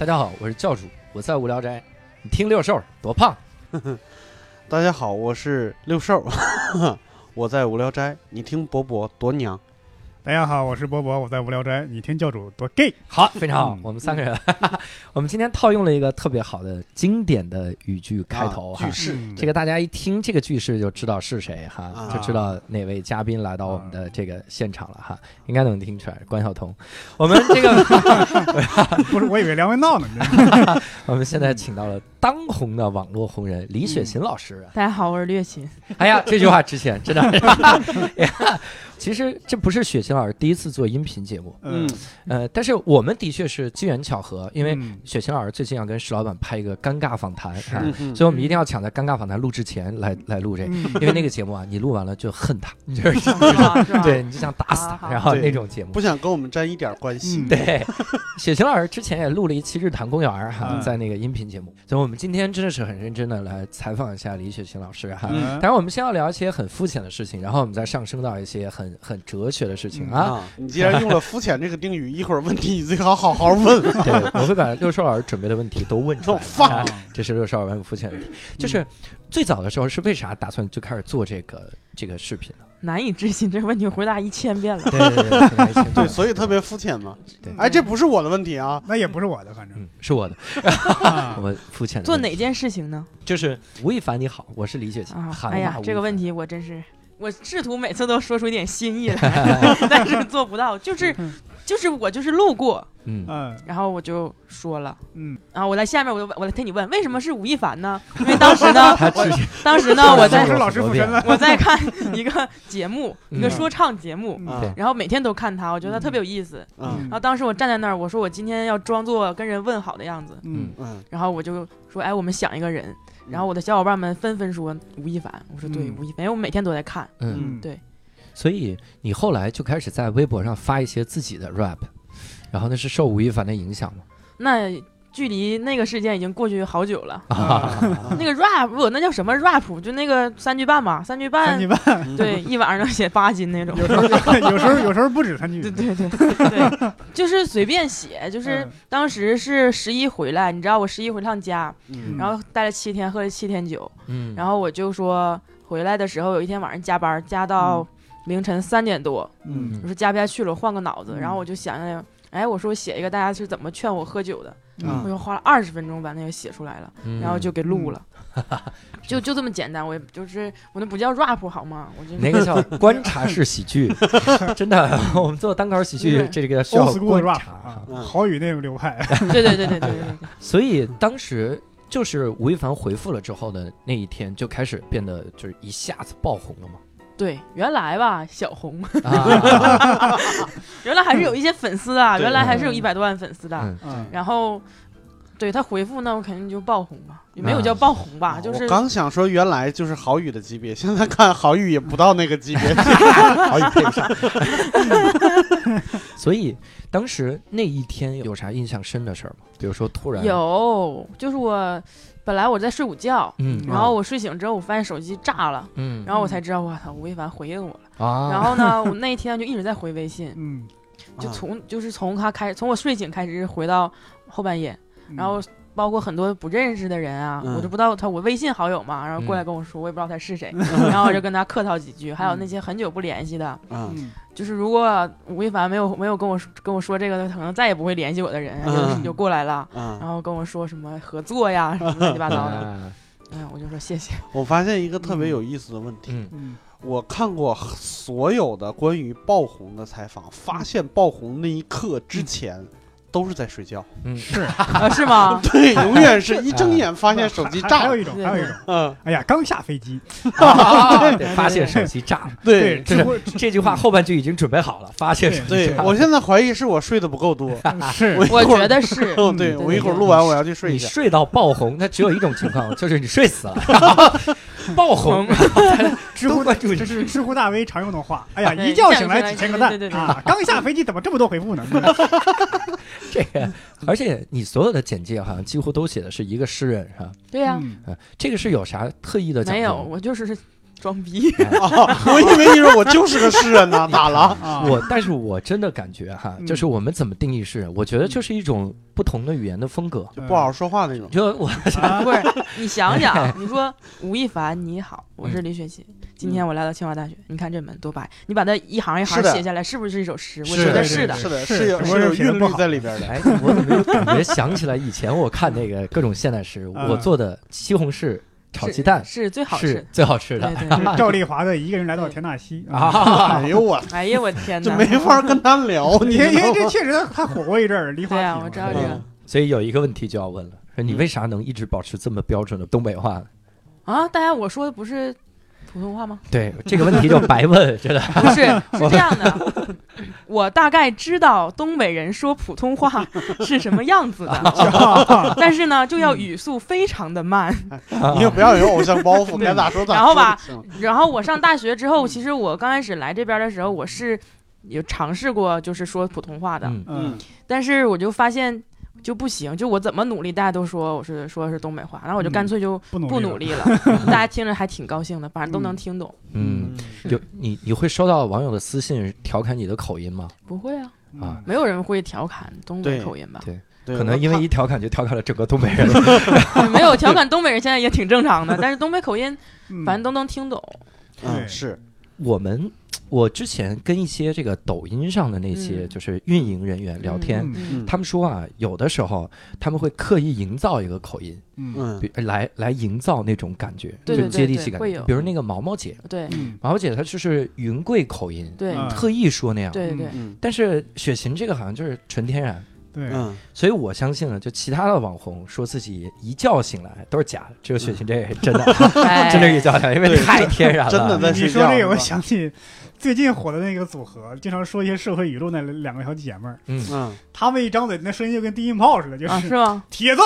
大家好，我是教主，我在无聊斋。你听六兽多胖？大家好，我是六兽，我在无聊斋。你听伯伯多娘。大家好，我是波波，我在无聊斋。你听教主多 gay。好，非常好嗯，我们三个人，我们今天套用了一个特别好的经典的语句开头哈句。式，嗯这个大家一听这个句式就知道是谁哈，啊就知道哪位嘉宾来到我们的这个现场了哈，应该能听出来，关晓彤。我们这个，不是，我以为梁文道呢。你知道吗我们现在请到了当红的网络红人李雪琴老师。大家好，我是略琴。哎呀，这句话值钱，真的。其实这不是雪琴老师第一次做音频节目，嗯，呃，但是我们的确是机缘巧合，因为嗯。雪琴老师最近要跟石老板拍一个尴尬访谈，啊所以我们一定要抢在尴尬访谈录制前来来录这个，嗯。因为那个节目啊，你录完了就恨他，就是？对，你就想打死他，然后那种节目。不。想跟我们沾一点关系。嗯。对，雪琴老师之前也录了一期《日坛公园》哈，嗯。在那个音频节目，所以我们今天真的是很认真的来采访一下李雪琴老师哈。嗯。当然，我们先要聊一些很肤浅的事情，然后我们再上升到一些很很哲学的事情啊。啊，你既然用了“肤浅”这个定语，一会儿问题你最好好好问。对，我会把六兽老师准备的问题都问出来。这是六兽老师很肤浅的问题，就是最早的时候是为啥打算就开始做这个这个视频呢？难以置信，这个问题回答一千遍了。对对对对对对，所以特别肤浅嘛。对哎，这不是我的问题啊。那也不是我的，反正嗯，是我的，啊我肤浅的做哪件事情呢？就是吴亦凡你好，我是李雪琴。啊，哎呀，这个问题题我真是，我试图每次都说出一点新意来，但是做不到。就是嗯就是我就是路过，嗯嗯然后我就说了。嗯然后我在下面，我就我来替你问，为什么是吴亦凡呢？因为当时呢，当时呢，我在是老师附身了。我在看一个节目，一个嗯说唱节目，然后每天都看他，我觉得他特别有意思。嗯然后当时我站在那儿，我说我今天要装作跟人问好的样子，嗯嗯然后我就说，哎，我们想一个人。然后我的小伙伴们纷纷说吴亦凡，我说对，嗯吴亦凡，因为我每天都在看。嗯，嗯对所以你后来就开始在微博上发一些自己的 rap，然后那是受吴亦凡的影响吗？那距离那个事件已经过去好久了。啊，那个 rap 不，那叫什么 rap？就那个三句半嘛，三句半。三句，半，对，一晚上能写八斤那种。有时候 有时候有时候不止三句。对对对对，就是随便写，就是嗯。当时是十一回来，你知道我十一回趟家，嗯。然后待了七天，喝了七天酒，嗯，然后我就说回来的时候有一天晚上加班，加到凌晨三点多，嗯。我说加不下去了，我换个脑子，嗯。然后我就想想，哎我说写一个大家是怎么劝我喝酒的我又花了二十分钟把那个写出来了然后就给录了。哈哈哈就就这么简单我也就是我那不叫 rap 好吗？我就那个叫 观察式喜剧？真的我们做单口喜剧这个需要观察好宇那个流派。对对对对对所以当时就是吴亦凡回复了之后的那一天就开始变得就是一下子爆红了嘛对，原来吧小红，啊，原来还是有一些粉丝的，原来还是有嗯一百多万粉丝的，然后。对他回复那我肯定就爆红嘛，也没有啊叫爆红吧，就是我刚想说，原来就是郝宇的级别，现在看郝宇也不到那个级别。郝宇配不上。所以当时那一天有啥印象深的事儿吗？比如说突然，有，就是我本来我在睡午觉，嗯然后我睡醒之后，我发现手机炸了，嗯。然后我才知道，我操，吴亦凡回应我了。啊，然后呢，我那一天就一直在回微信，嗯，就啊从就是从他开，从我睡醒开始回到后半夜，嗯。然后包括很多不认识的人啊，嗯。我都不知道他我微信好友嘛，然后过来嗯跟我说，我也不知道他是谁，然后我就跟他客套几句，还有那些很久不联系的，就是如果吴亦凡没有没有跟我说跟我说这个，他可能再也不会联系我的人，就嗯就过来了。然嗯，后跟我说什么合作呀，什么乱七八糟的，啊哎，我就说谢谢。我发现一个特别有意思的问题。我看过所有的关于爆红的采访，发现爆红那一刻之前，都是在睡觉。嗯是，啊，是吗？对，永远是一睁眼发现手机 炸了。还还有一种，还有一种，嗯，哎呀，刚下飞机，发现手机炸了。对这这句话后半句已经准备好了，发现手机对炸，了我现在怀疑是我睡得不够多。是我我觉得是，哦，对对我一会儿录完我要去睡一下。你睡到爆红，那只有一种情况，就是你睡死了，爆红，知乎都关注你这是知乎大 V 常用的话。哎呀，一觉醒来几千个赞啊！刚下飞机怎么这么多回复呢？这个，而且你所有的简介好像几乎都写的是一个诗人，是吧？对呀，嗯嗯，这个是有啥特意的我就是装逼。我以为你说我就是个诗人呢，咋了？啊，我，但是我真的感觉哈，嗯就是我们怎么定义诗人？我觉得就是一种不同的语言的风格。就不好好说话那种。就我啊 不是，你想想，你说吴亦凡你好，我是李雪琴，今天我来到清华大学，你看这门多白，你把它一行一行写下来，是不是一首诗？我是觉得是的。是的，是是有是有韵律在里边的。哎，我怎么又感觉想起来以前我看那个各种现代诗，嗯我做的西红柿炒鸡蛋是最好是吃。最好吃的对。对 对。是赵丽华的一个人来到田纳西啊。啊，哎呦我，哎呀，我天哪！就没法跟他聊，你因为？这确实他他火过一阵儿，丽华对啊我知道这个嗯所以有一个问题就要问了，说你嗯为啥能一直保持这么标准的东北话呢？啊，大家我说的不是普通话吗？对这个问题就白问，真的。不是，是这样的，我大概知道东北人说普通话 是什么样子的，但是呢，就要语速非常的慢。你也不要有偶像包袱，该咋说咋说。然后吧，然后我上大学之后，其实我刚开始来这边的时候，我是有尝试过，就是说普通话的，嗯。嗯，但是我就发现就不行，就我怎么努力，大家都说我是说是东北话，然后我就干脆就不努力力了，大家听着还挺高兴的，反正都能听懂。嗯，嗯，有你你会收到网友的私信调侃你的口音吗？不会啊，啊没有人会调侃东北口音吧？对对可能因为一调侃就调侃了整个东北人。没有调侃东北人，现在也挺正常的，但是东北口音嗯反正都能听懂。嗯是我们 我之前跟一些这个抖音上的那些嗯。就是运营人员聊天，他们说啊，有的时候他们会刻意营造一个口音，嗯。来来营造那种感觉，就接地气感。比如那个毛毛姐，对。嗯。毛毛姐她就是云贵口音，对。嗯。特意说那样。对对，嗯。但是雪琴这个好像就是纯天然，对，嗯，所以我相信呢，就其他的网红说自己一觉醒来都是假的，只有雪琴这个是真的，哎 真的是一觉醒来，因为太天然了。真的在你睡觉说这个，我想起最近火的那个组合，经常说一些社会语录那两个小姐妹儿，嗯，嗯，她们一张嘴，那声音就跟低音炮似的，就啊，是是吗？铁子，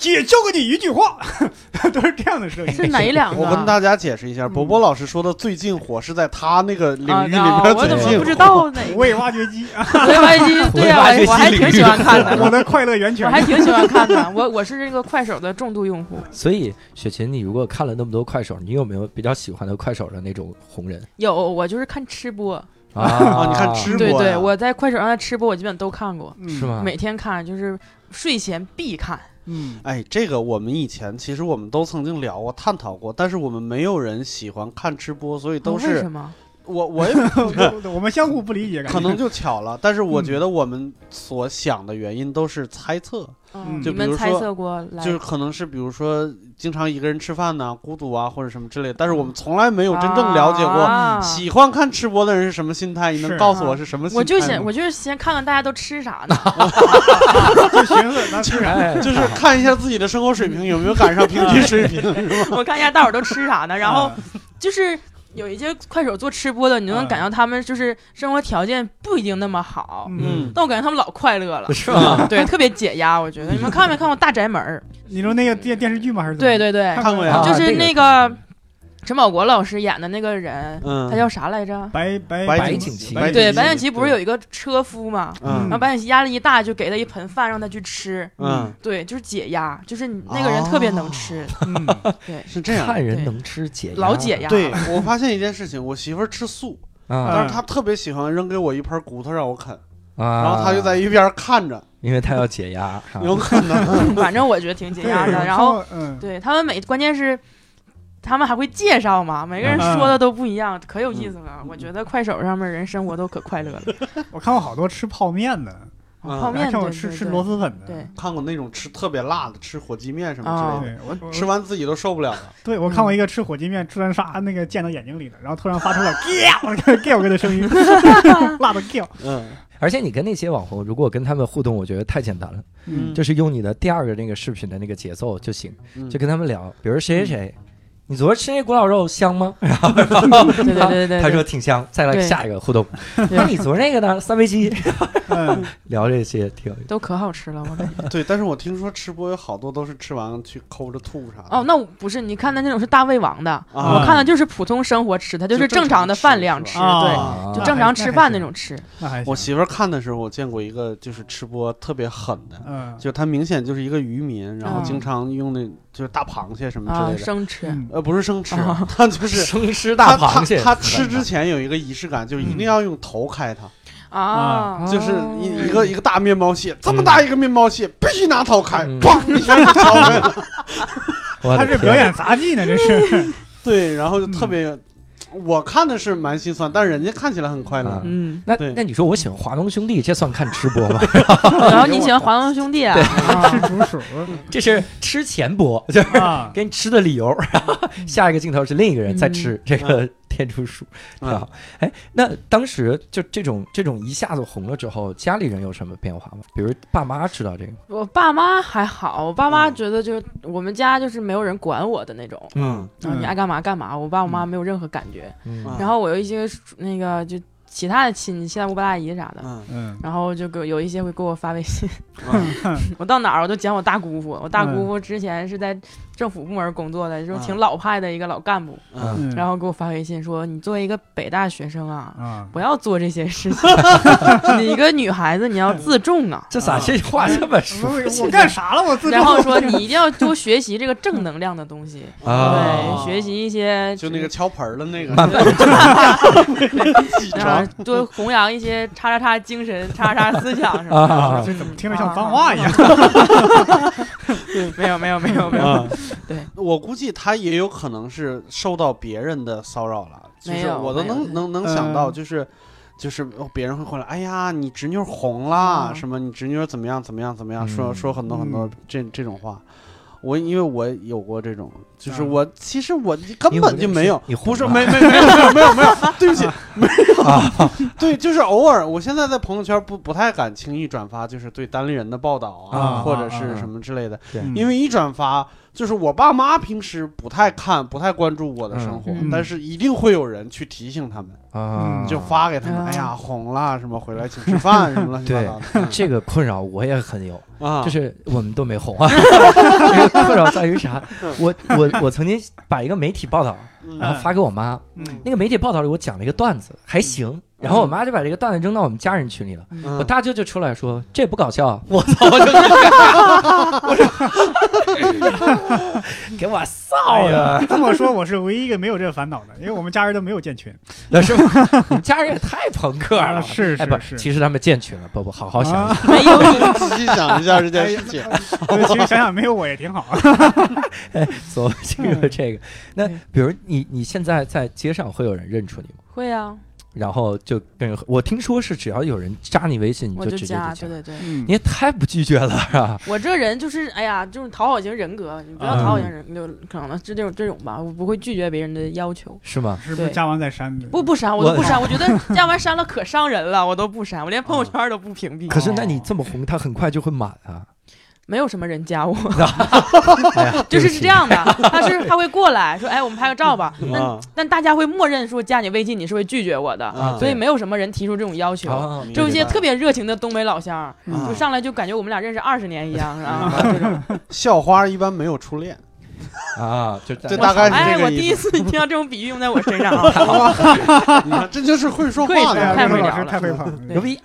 姐教给你一句话，都是这样的声音。是哪两个？我跟大家解释一下，嗯博博老师说的最近火是在他那个领啊域里边最近我怎么不知火。道呢？土味挖掘机，啊土味挖掘机，对呀，我我还挺喜欢看的，我的快乐源泉我。还挺喜欢看的。我我是这个快手的重度用户。所以雪琴，你如果看了那么多快手，你有没有比较喜欢的快手的那种红人有，我就是看吃播，啊你看吃播对对，我在快手上的吃播我基本都看过，嗯是？吗？每天看，就是睡前必看。嗯，哎，这个我们以前其实我们都曾经聊过、探讨过，但是我们没有人喜欢看吃播，所以都哦为是什么？我我也 我们相互不理解，感觉可能就巧了。但是我嗯觉得我们所想的原因都是猜测，嗯，就你们猜比如说测过来？就是可能是比如说经常一个人吃饭呐、孤独啊或者什么之类的。但是我们从来没有真正了解过啊喜欢看吃播的人是什么心态，你能是告诉我是什么心态吗？我就想，我就是先看看大家都吃啥呢。就寻思咱吃啥。哎，就是看一下自己的生活水平有没有赶上平均水平，是吧？我看一下大伙儿都吃啥呢，然后啊就是有一些快手做吃播的，你就能嗯感觉他们就是生活条件不一定那么好，嗯，但我感觉他们老快乐了，是吗？对，特别解压。我觉得。你们看没看过《大宅门》？你说那个电电视剧吗？还是对对对，看过呀。啊就是那那个陈宝国老师演的那个人，嗯，他叫啥来着？白白白景琦对，白景琦不是有一个车夫嘛？嗯然后白景琦压力一大，就给他一盆饭让他去吃。嗯，对，就是解压，就是你那个人特别能吃，嗯，对，是这样。看人能吃解压，老解压。对，我发现一件事情，我媳妇儿吃素，啊但是她特别喜欢扔给我一盆骨头让我啃，啊！然后她就在一边看着，因为他要解压，啊有可能。反正我觉得挺解压的。然后嗯，对他们每关键是。他们还会介绍嘛，每个人说的都不一样，可有意思了。我觉得快手上面人生活都可快乐了。我看过好多吃泡面的，嗯。泡面还看过吃吃螺蛳粉的。对，看过那种吃特别辣的，吃火鸡面什么之类的，对我我吃完自己都受不了了。对我看过一个吃火鸡面，吃完沙那个溅到眼睛里了，然后突然发出了 “giao” giao 的声音，辣的 giao。嗯。而且你跟那些网红，如果跟他们互动，我觉得太简单了，嗯。就是用你的第二个那个视频的那个节奏就行，嗯。就跟他们聊，比如谁谁谁。你昨儿吃那古老肉香吗？对对对对对，他说挺香。再来下一个互动，那你昨儿那个呢？三杯鸡，嗯，聊这些挺有意思。都可好吃了，我感觉。对，但是我听说吃播有好多都是吃完去抠着吐啥的。哦，那我不是，你看的那种是大胃王的，啊我看的就是普通生活吃，他就是正正常的饭量吃，对，啊就正常吃饭那种吃。我媳妇儿看的时候，我见过一个就是吃播特别狠的，嗯就他明显就是一个渔民，然后嗯经常用那就是大螃蟹什么之啊，类的。生吃，嗯。呃，呃，不是生吃啊，他就是生吃他大螃蟹，他他吃之前有一个仪式感，就是一定要用头开它，啊，就是哦一一个一个大面包蟹，这么大一个面包蟹，必须拿头开，嗯。砰一下就敲开了。表演杂技呢，这是。对，然后就特别，我看的是蛮心酸，但人家看起来很快乐。啊。嗯，那那你说我喜欢华东兄弟，这算看吃播吗？然后你喜欢华东兄弟啊？啊。吃竹鼠 这是吃前播，就是啊，给你吃的理由。下一个镜头是另一个人在吃这个天竺鼠。挺好，哎，那当时就这种这种一下子红了之后，家里人有什么变化吗？比如爸妈知道这个吗？我爸妈还好，我爸妈嗯觉得就是我们家就是没有人管我的那种，嗯啊你爱干嘛干嘛，我爸我妈没有任何感觉。然后我有一些那个就其他的亲戚，七大姑八大姨啥的，嗯。嗯。然后就给有一些会给我发微信，嗯。我到哪儿我都讲我大姑父，我大嗯姑父之前是在政府部门工作的，就是嗯挺老派的一个老干部，然后给我发微信说，你作为一个北大学生啊。啊，不要做这些事情，你一个女孩子你要自重啊。这咋这话这么说？我我干啥了？我自然后说你一定要多学习这个正能量的东西，啊对，学习一些就那个敲盆儿的那个，多 弘扬一些叉叉叉精神、叉叉叉思想什么啊的。这怎么听着像脏话一样？没有没有没有没有，啊，对，我估计他也有可能是受到别人的骚扰了，就是没有我都能能能想到，嗯就是就是别人会回来，哎呀，你侄女红啦，嗯什么你侄女怎么样怎么样怎么样，说嗯说很多很多嗯这这种话。我因为我有过这种，就是嗯我其实我根本就没有，你红不是没没没有没有没有没 有，对不起，没有，对，就是偶尔，我现在在朋友圈不不太敢轻易转发，就是对单立人的报道啊，啊或者是什么之类的，因为一转发，就是我爸妈平时不太看、不太关注我的生活，嗯但是一定会有人去提醒他们，啊，就发给他们，啊哎呀，红了什么，回来请吃饭什么乱七八糟的。嗯这个困扰我也很有，啊，就是 我们都没红啊。这个困扰在于啥？我我我曾经把一个媒体报道，然后发给我妈，嗯那个媒体报道里我讲了一个段子，还行。然后我妈就把这个段子扔到我们家人群里了，嗯我大舅就出来说这不搞笑啊，我操！我就 我说给我臊的，这么说，我是唯一一个没有这个烦恼的，因为我们家人都没有建群。那是吧？你们家人也太朋克了，啊是哎不是是其实他们建群了，不不，好好想啊想，没有你，仔细想一下这件事情。对其实想想没有我也挺好。所这个这个。那比如你你现在在街上会有人认出你吗？会啊，然后就跟人，我听说是只要有人加你微信，你就直接加，就加。对对对，嗯你也太不拒绝了，是吧？我这人就是，哎呀，就是讨好型人格，你不要讨好型人，就可能是这种这种吧，我不会拒绝别人的要求。是吗？是不是加完再删？不不删，我都不 删，我觉得 加完删了可伤人了，我都不删，我连朋友圈都不屏蔽。可是那你这么红，他很快就会满啊。没有什么人加我，就是是这样的，他是他会过来说，哎，我们拍个照吧，但啊。但大家会默认说加你微信你是会拒绝我的，啊所以没有什么人提出这种要求。就一些特别热情的东北老乡就上来就感觉我们俩认识二十年一样，啊，这种。校花一般没有初恋，啊，就这大概是哎，这个意思。我第一次听到这种比喻用在我身上。啊！这就是会说会话的太会聊了。太会捧了。牛逼。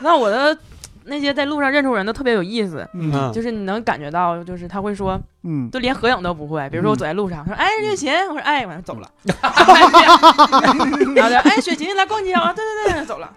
那我的那些在路上认出人都特别有意思，就是你能感觉到，就是他会说，嗯，就连合影都不会。比如说我走在路上，说哎雪琴，我说哎，完了走了，然后就哎雪琴来逛街啊，对对对，走了，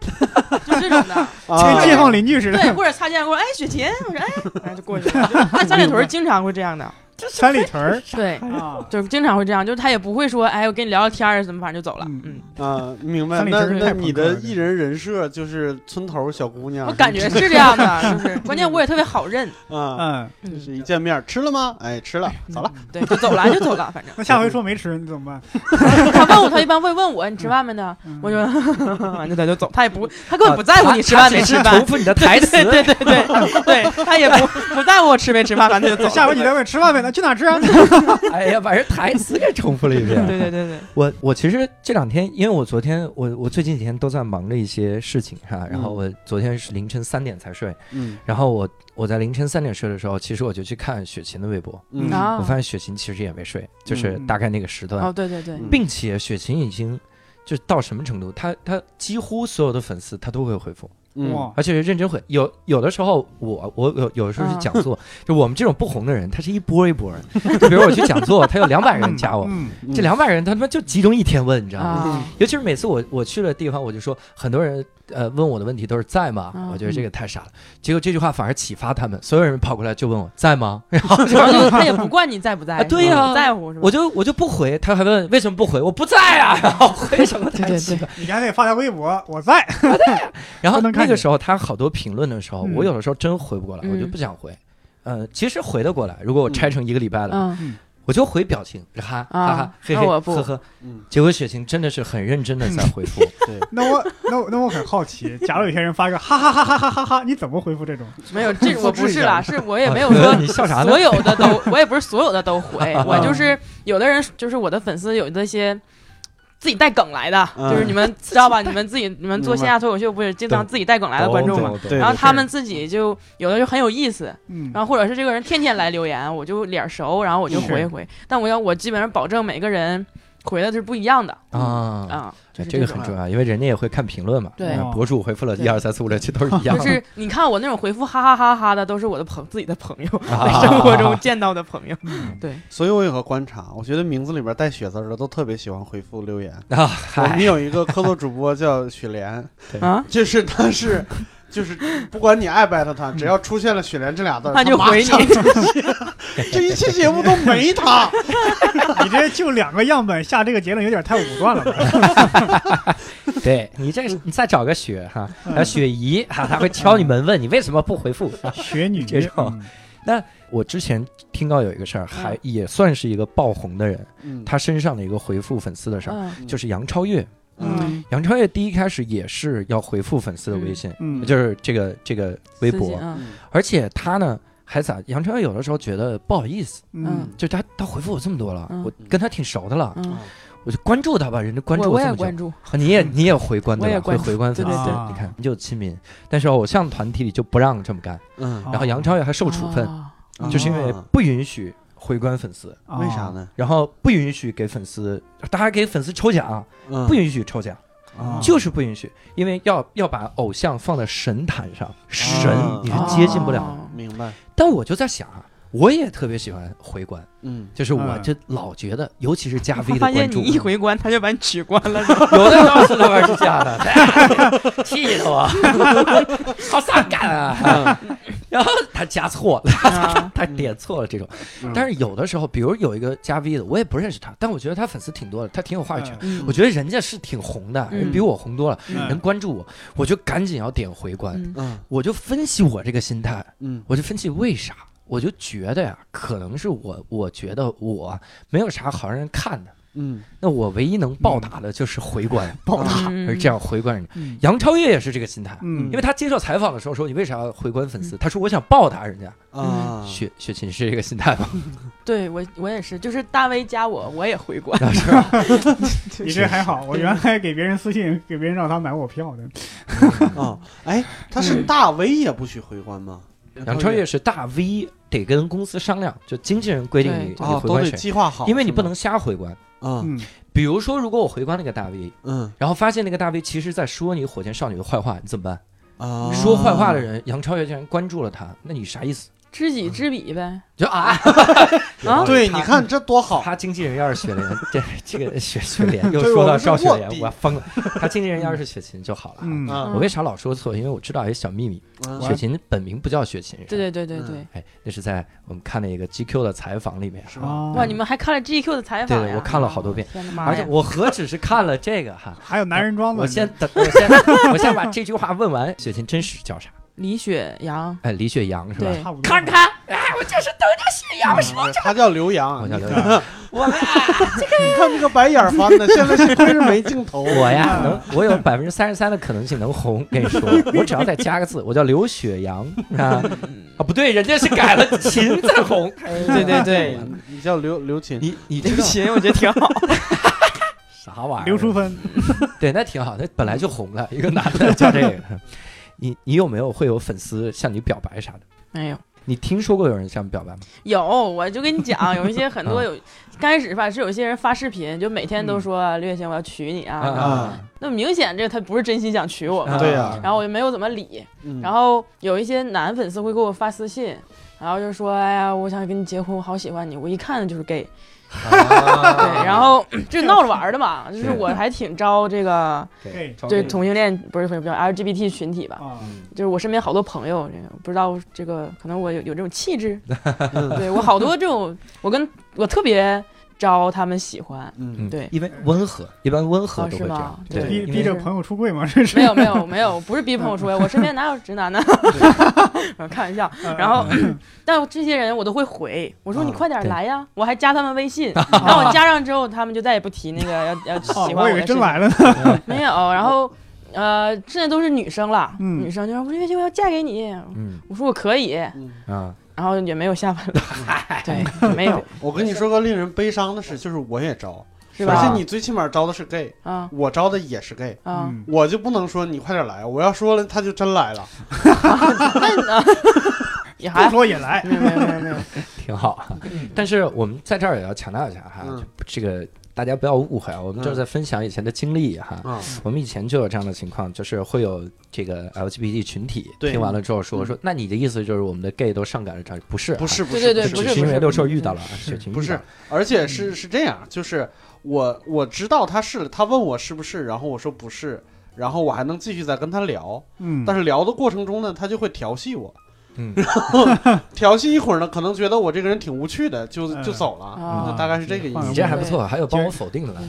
就这种的。跟啊。街坊邻居似的对，或者擦肩而过，哎雪琴，我说哎，然后就过去了。那三 里屯经常会这样的，三里屯儿 对。啊，就是经常会这样，就是他也不会说，哎，我跟你聊聊天儿，怎么反正就走了。嗯嗯，啊，明白。那那你的艺人人设就是村头小姑娘，我感觉 是这样的，就是关键我也特别好认，啊，嗯，嗯就是一见面吃了吗？哎，吃了，走了。对，就走了就走了，反正那下回说没吃你怎么办？他问我，他一般会问我你吃饭没呢？嗯我就完就他就走，他也不，他根本不在乎你吃饭没吃饭重，复你的台词。对对对对对，他也不不在乎我吃没吃饭，反正就走了。下回你再问吃饭没呢？去哪儿吃啊？哎呀，把人台词给重复了一遍。对对对对，我我其实这两天，因为我昨天我我最近几天都在忙着一些事情哈，然后我昨天是凌晨三点才睡，嗯。然后我我在凌晨三点睡的时候，其实我就去看雪琴的微博，我发现雪琴其实也没睡，就是大概那个时段，哦对对对，嗯。并且雪琴已经就到什么程度，她她几乎所有的粉丝她都会回复，嗯哇，而且是认真会。有有的时候我我有有的时候去讲座，就我们这种不红的人，他是一波一波的。就比如我去讲座，他有两百人加我，嗯，这两百人他他妈就集中一天问，你知道吗？啊，尤其是每次我我去的地方，我就说很多人呃问我的问题都是在吗？嗯我觉得这个太傻了。结果这句话反而启发他们，所有人跑过来就问我在吗？然后他也不管你在不在，啊对呀不在乎是吧？我就我就不回，他还问为什么不回，我不在啊，然后回什么对对奇怪。你赶紧发条微博，我在。然后那个时候他好多评论的时候，嗯我有的时候真回不过来，嗯我就不想回。呃，其实回得过来，如果我拆成一个礼拜的，嗯我就回表情，哈哈啊哈，嘿嘿，那我不呵呵。嗯，结果雪晴真的是很认真的在回复，对，那我那我那我很好奇，假如有些人发个哈哈哈哈哈哈哈，你怎么回复这种？没有这我不是啦，是我也没有啊说你笑啥所？有的都，我也不是所有的都回，我就是有的人就是我的粉丝有那些。自己带梗来的，嗯就是你们知道吧？你们自己你们做线下脱口秀不是经常自己带梗来的观众吗？然后他们自己就有的就很有意思，嗯，然后或者是这个人天天来留言，我就脸熟，然后我就回一回。但我要我基本上保证每个人回的是不一样的啊，啊，就是种这个很重要，因为人家也会看评论嘛。对嗯博主回复了一二三四五六七都是一样的。就是你看我那种回复哈哈哈哈的，都是我的朋自己的朋友，啊在生活中见到的朋友。嗯 对，所以我有个观察，我觉得名字里边带雪字的都特别喜欢回复留言。啊，我们，有一个客座主播叫雪莲，啊，就是他是。就是不管你爱不爱他，他只要出现了“雪莲”这俩字，他就回你。这一期节目都没他，你这就两个样本下这个结论有点太武断了。吧？对你这个你再找个雪哈，雪姨哈，他会敲你门问你为什么不回复。雪女。这种。那我之前听到有一个事儿，还也算是一个爆红的人，嗯。他身上的一个回复粉丝的事儿，嗯。就是杨超越。嗯。杨超越第一开始也是要回复粉丝的微信，嗯，就是这个这个微博，嗯。而且他呢还咋？杨超越有的时候觉得不好意思，嗯。就他他回复我这么多了，嗯。我跟他挺熟的了，嗯，我就关注他吧，人家关注我我这么久。也关注，啊你也你也回关对吧？会我也关注。回关粉丝，对对对。你看你就亲民。但是偶像团体里就不让这么干，然后杨超越还受处分，啊就是因为不允许回关粉丝，哦为啥？呢？然后不允许给粉丝，大家给粉丝抽奖，嗯不允许抽奖，哦就是不允许，因为要要把偶像放在神坛上，神哦你是接近不了的。哦明白。但我就在想啊，我也特别喜欢回关，嗯，就是我嗯就老觉得，尤其是加 V 的发现关注，你一回关，他就把你取关了。有的告诉那边是这样的，气得我，好伤感啊！然后他加错了，啊。他点错了这种。嗯。但是有的时候，比如有一个加 V 的，我也不认识他，但我觉得他粉丝挺多的，他挺有话语权。嗯。我觉得人家是挺红的，嗯。人比我红多了，嗯。人关注我，我就赶紧要点回关，我就分析我这个心态，嗯。我就分析为啥，我就觉得呀，可能是我，我觉得我没有啥好让人看的，嗯那我唯一能报答的就是回关，报答嗯而这样回关人家。嗯杨超越也是这个心态，嗯因为他接受采访的时候说：“你为啥要回关粉丝？”他说：“我想报答人家。啊，雪雪琴是这个心态吗？对我我也是，就是大 V 加我，我也回关。是吧？你这还好，我原来给别人私信，给别人让他买我票的。啊，哎，他是大 V 也不许回关吗？杨超越是大 V，得跟公司商量，就经纪人规定你你回关谁，计划好，因为你不能瞎回关。啊，嗯比如说，如果我回关那个大 V，嗯然后发现那个大 V 其实在说你火箭少女的坏话，你怎么办？啊，说坏话的人，杨超越竟然关注了他，那你啥意思？知己知彼呗。就啊 啊对，你看这多好，他经纪人要是雪莲，这这个雪雪莲又说到赵雪莲，我要疯了。他经纪人要是雪琴就好了。嗯啊我为啥老说错？因为我知道一个小秘密，嗯雪琴本名不叫雪琴。对对对对对。哎，那是在我们看了一个 GQ 的采访里面。是吧？啊哇，你们还看了 GQ 的采访？对对我看了好多遍天哪！而且我何止是看了这个哈，还有男人装的。我先等，我先 我先把这句话问完。雪琴真实叫啥？李雪阳，哎，李雪阳是吧？对差不多看看，哎，我就是等着雪阳说。他叫刘洋，我叫刘洋，我们你看这个白眼儿翻的，现在是亏是没镜头。我呀，能我有百分之三十三的可能性能红。跟你说，我只要再加个字，我叫刘雪阳啊啊，不对，人家是改了 秦再红。对对对，你叫刘刘琴，你你知道刘琴，我觉得挺好。啥玩意儿？刘淑芬，对，那挺好，那本来就红了，一个男的叫这个。你你有没有会有粉丝向你表白啥的？没有，你听说过有人向你表白吗？有，我就跟你讲，有一些很多啊 有，刚开始吧是有些人发视频，就每天都说刘雪琴我要娶你啊，啊那明显这他不是真心想娶我。嘛，对呀然后我就没有怎么理，嗯。然后有一些男粉丝会给我发私信，然后就说哎呀我想跟你结婚，我好喜欢你，我一看就是 gay，对，然后 就闹着玩儿的嘛，就是是我还挺招这个对对同性恋不是不是 LGBT 群体吧，啊，就是我身边好多朋友，这个不知道这个可能我有有这种气质，嗯对我好多这种，我跟我特别招他们喜欢，嗯嗯，对。因为温和，一般温和哦是吗都会这样，对。对，逼逼着朋友出柜吗，这是。没有没有没有，不是逼朋友出柜，我身边哪有直男呢？开玩笑。然后，但这些人我都会回，我说嗯你快点来呀，我还加他们微信，然后我加上之后，他们就再也不提那个要要哦喜，欢我真来了呢。没有。然后，呃，现在都是女生了，嗯。女生就说我月我要嫁给你，嗯。我说我可以，嗯。啊，然后也没有下文了，对，没有，我跟你说个令人悲伤的事，就是我也招，是吧？而且你最起码招的是 gay，啊我招的也是 gay，啊，嗯我就不能说你快点来，我要说了他就真来了。不也还说也来。没有没有没有没有，挺好。但是我们在这儿也要强调一下哈，这个大家不要误会啊，我们就是在分享以前的经历哈。啊，我们以前就有这样的情况，就是会有这个 LGBT 群体对。听完了之后说说，那你的意思就是我们的 gay 都上赶着这儿？不是啊，不是不对是，对 对不是只是因为六兽遇到了啊，雪晴不是而且是是这样，就是我我知道他是，他问我是不是，然后我说不是，然后我还能继续再跟他聊，嗯，但是聊的过程中呢，他就会调戏我，嗯，调戏一会儿呢，可能觉得我这个人挺无趣的，就嗯。就走了，大概是这个意嗯思。你。这还不错，还有帮我否定的呢。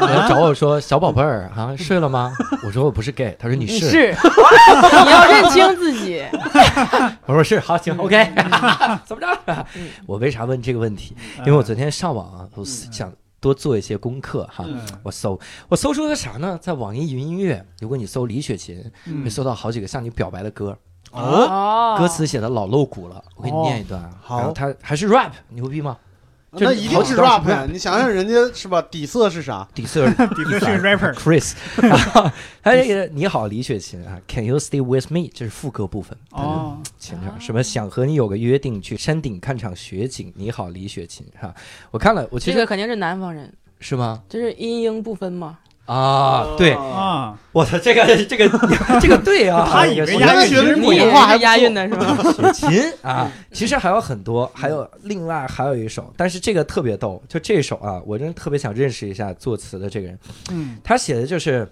啊人家找我说小宝贝儿啊，睡了吗？我说我不是 gay，他说你是，你是，你要认清自己，我说是，好行，OK，怎么着？嗯。我为啥问这个问题？因为我昨天上网啊，我想多做一些功课哈。嗯。我搜，我搜出的啥呢？在网易云音乐，如果你搜李雪琴，嗯。会搜到好几个向你表白的歌，哦，哦，歌词写的老露骨了。我给你哦念一段啊，好然后它还是 rap，牛逼吗？那一定是 rap 呀！你想想人家是吧？底色是啥？底色 底色是 rapper，Chris，还有一 个你好李雪琴啊，Can you stay with me？这是副歌部分。哦，前场什么想和你有个约定，去山顶看场雪景。你好，李雪琴哈，我看了，我其实这个肯定是南方人，是吗？这是音英不分嘛。啊，对，啊，我操这个这个 这个对啊，他也普通话，还是不错押韵的是吧？雪琴啊，其实还有很多，还有另外还有一首，但是这个特别逗，就这首啊，我真的特别想认识一下作词的这个人，嗯他写的就是。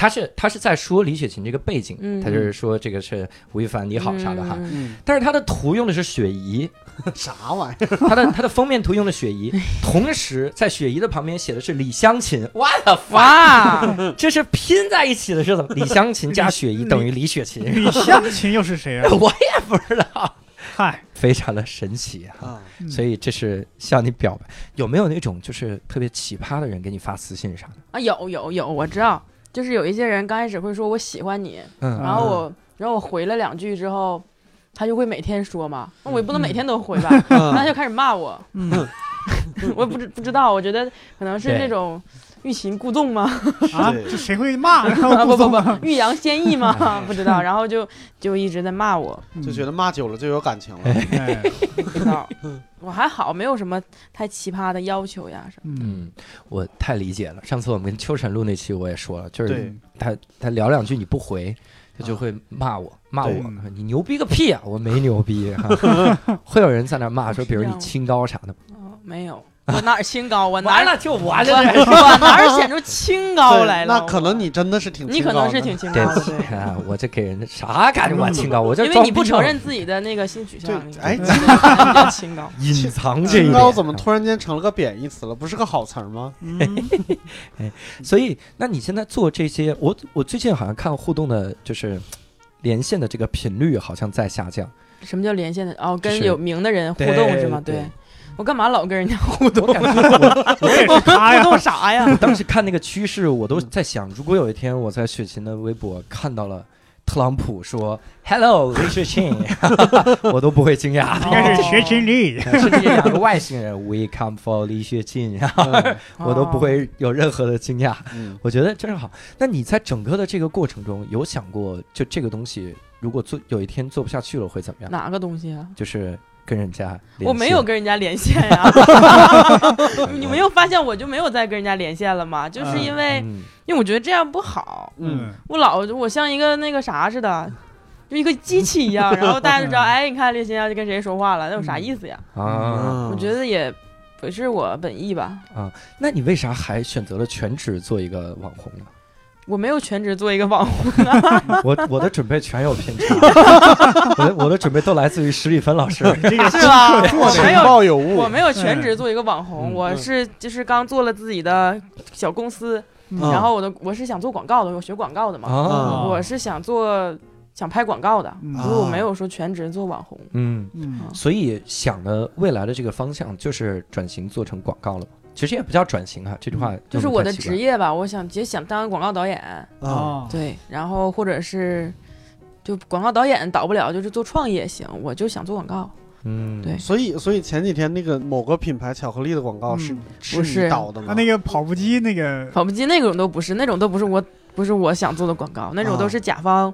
他是他是在说李雪琴这个背景，嗯。他就是说这个是吴亦凡你好啥的哈，但是他的图用的是雪姨，啥玩意儿？他的他的封面图用的雪姨，同时在雪姨的旁边写的是李湘琴，我的哇，这是拼在一起的是怎么？李湘琴加雪姨等于李雪琴，李湘琴又是谁啊？我也不知道，嗨，非常的神奇哈、啊，嗯。所以这是向你表白，有没有那种就是特别奇葩的人给你发私信啥的？啊有有有，我知道，就是有一些人刚开始会说我喜欢你，嗯。然后我然后我回了两句之后，他就会每天说嘛，那我也不能每天都回吧，嗯。他就开始骂我，嗯。我也不知不知道，我觉得可能是那种欲擒故纵吗？啊，对这谁会骂？然后啊不不不，欲扬先抑吗？不知道，然后就就一直在骂我，就觉得骂久了就有感情了。哎，不知道，我还好，没有什么太奇葩的要求呀什么。的，嗯，我太理解了。上次我们跟秋晨录那期我也说了，就是他他聊两句你不回，他就会骂我，骂我你牛逼个屁啊！我没牛逼哈。会有人在那骂说，比如你清高啥的，哦，没有，我哪儿清高？我哪儿完了就完我了。我哪儿显出清高来了？那可能你真的是挺你可能是挺清高的，对不起。啊，我这给人啥感觉我清高？我这因为你不承认自己的那个性取向，哎清高。隐藏这一清高怎么突然间成了个贬义词了？不是个好词儿吗？嗯所以，那你现在做这些，我我最近好像看互动的，就是连线的这个频率好像在下降。什么叫连线的？哦，跟有名的人互动是吗？对对。我干嘛老跟人家互动？我感觉 我我也是他互呀，动啥呀？我当时看那个趋势，我都在想，如果有一天我在雪琴的微博看到了特朗普说 “Hello，李雪琴 ”，我都不会惊讶。应该是学琴力。是这两个外星人，We come for 李雪琴，然后 我都不会有任何的惊讶。嗯，我觉得真是好。那你在整个的这个过程中，有想过就这个东西如果做有一天做不下去了会怎么样？哪个东西啊？就是跟人家联我没有跟人家连线呀，你没有发现我就没有再跟人家连线了吗？就是因为，嗯。因为我觉得这样不好，嗯，我老我像一个那个啥似的，就一个机器一样，然后大家就知道，哎，你看猎心要跟谁说话了，那有啥意思呀？啊，我觉得也不是我本意吧，啊。那你为啥还选择了全职做一个网红呢？我没有全职做一个网红啊，我我的准备全有偏差，我的我的准备都来自于史蒂芬老师。这个是吧？我没有。报有误，我没有全职做一个网红，嗯。我是就是刚做了自己的小公司，嗯。然后我的我是想做广告的，我学广告的嘛，啊，我是想做想拍广告的，嗯。所以我没有说全职做网红。嗯，嗯。所以想的未来的这个方向就是转型做成广告了吗？其实也不叫转型啊，这句话就是我的职业吧，我想也想当广告导演，啊，哦，对，然后或者是就广告导演导不了，就是做创业行，我就想做广告。嗯，对。所以所以前几天那个某个品牌巧克力的广告是嗯你不是。导的吗？他那个跑步机那个跑步机那种都不是，那种都不是我不是我想做的广告，那种啊都是甲方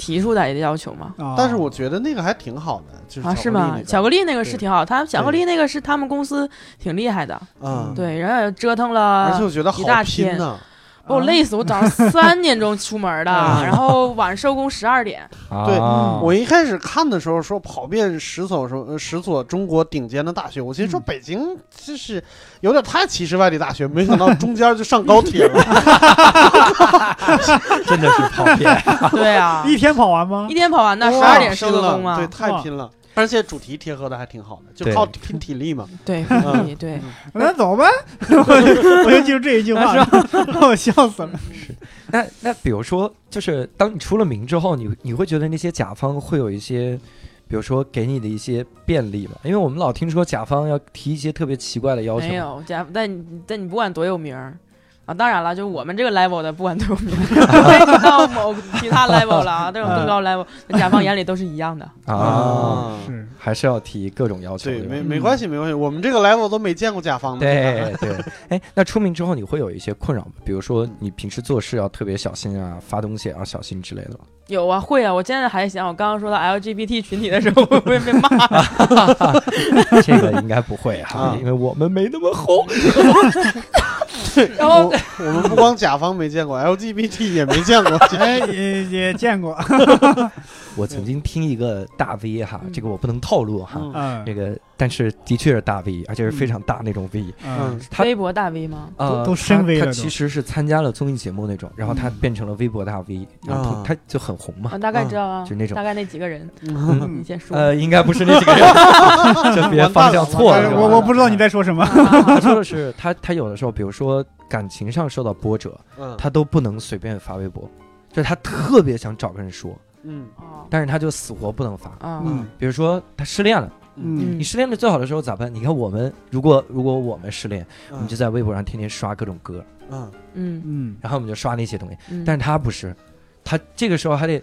提出来的要求嘛。啊，但是我觉得那个还挺好的，就是啊，是吗？巧克克力那个是挺好，他巧克力那个是他们公司挺厉害的，嗯，对，然后也折腾而且了，我觉得好一大天拼呢，把我累死，我早上三点钟出门的，啊然后晚上收工十二点，对啊我一开始看的时候说跑遍十所十所中国顶尖的大学，我心说嗯北京就是有点太歧视外地大学，没想到中间就上高铁了。真的是跑遍。对啊，一天跑完吗一？天跑完的，十哇二点收的工吗对，，太拼了。而且主题贴合的还挺好的，就靠拼体力嘛。对，嗯。对。对，那走吧，我就我就记住这一句话，让我笑死了。是。那那比如说，就是当你出了名之后，你你会觉得那些甲方会有一些，比如说给你的一些便利吧？因为我们老听说甲方要提一些特别奇怪的要求。没有甲，但你但你不管多有名儿啊，当然了，就我们这个 level 的，不管多有名到某其他 level 了啊，这种更高 level，在甲方眼里都是一样的。啊，是还是要提各种要求。对，没没关系，没关系，我们这个 level 都没见过甲方的。对对，哎，那出名之后你会有一些困扰吗？比如说你平时做事要特别小心啊，发东西也要小心之类的吗。有啊，会啊，我现在还想，我刚刚说到 LGBT 群体的时候，会不会被骂？这个应该不会哈啊，因为我们没那么红。然后我我们不光甲方没见过，LGBT 也没见过。哎，也也见过，我曾经听一个大 V 哈，嗯。这个我不能透露哈，嗯嗯。这个但是的确是大 V，而且是非常大那种 V。嗯他微博大 V 吗？呃，都深 V 了他他其实是参加了综艺节目那种，然后他嗯变成了微博大 V，然后啊他他就很红嘛啊，。大概知道啊，就那种大概那几个人，嗯你先说。呃，应该不是那几个人，这别方向错了。哎我我不知道你在说什么。他说的是他他有的时候，比如说感情上受到波折，嗯他都不能随便发微博，就是他特别想找个人说，嗯哦但是他就死活不能发。啊，嗯比如说他失恋了，嗯。你失恋的最好的时候咋办？你看我们如果如果我们失恋，我们嗯就在微博上天天刷各种歌，嗯。嗯。嗯。然后我们就刷那些东西。嗯，但是他不是，他这个时候还得，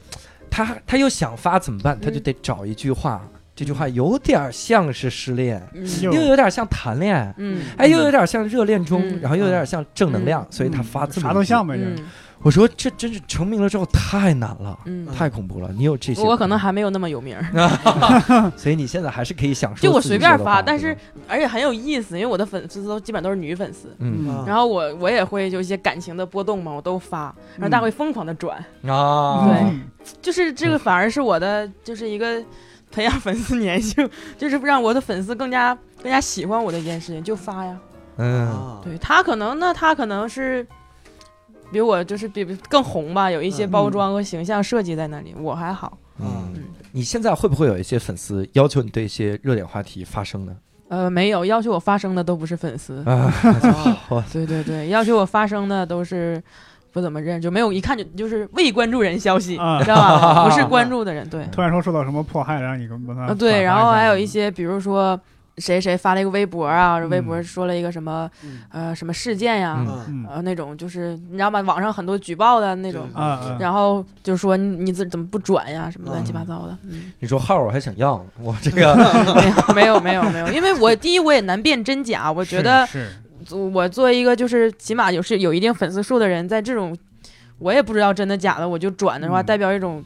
他他又想发怎么办？他就嗯得找一句话，这句话有点像是失恋，嗯。又又有点像谈恋爱，嗯。哎，又有点像热恋中，嗯。然后又有点像正能量，嗯。所以他发这么啥都像呗，我说这真是成名了之后太难了，嗯，太恐怖了。你有这些，我可能还没有那么有名儿，所以你现在还是可以享受。就我随便发，但是而且很有意思，因为我的粉丝都基本都是女粉丝。嗯嗯然后我我也会有一些感情的波动嘛，我都发，然后大家会疯狂的转，啊，对嗯就是这个反而是我的就是一个培养粉丝粘性，就是让我的粉丝更加更加喜欢我的一件事情，就发呀。嗯啊对他可能那他可能是比我就是比更红吧，有一些嗯包装和形象设计在那里，我还好。嗯嗯，你现在会不会有一些粉丝要求你对一些热点话题发声呢？呃，没有要求我发声的都不是粉丝，啊，我对对对，要求我发声的都是不怎么认，就没有一看就就是未关注人消息，啊知道吧？不是关注的人，对，突然说受到什么迫害了，让你跟他啊对，然后还有一些些比如说。谁谁发了一个微博啊，嗯微博说了一个什么、嗯。呃什么事件呀、呃那种就是你知道吗？网上很多举报的那种，然后就说你你怎怎么不转呀，什么乱七八嗯。糟的。嗯，你说号我还想要，我这个没有没有没有没有，因为我第一我也难辨真假，我觉得我作为一个就是起码有是有一定粉丝数的人，在这种我也不知道真的假的，我就转的话，嗯。代表一种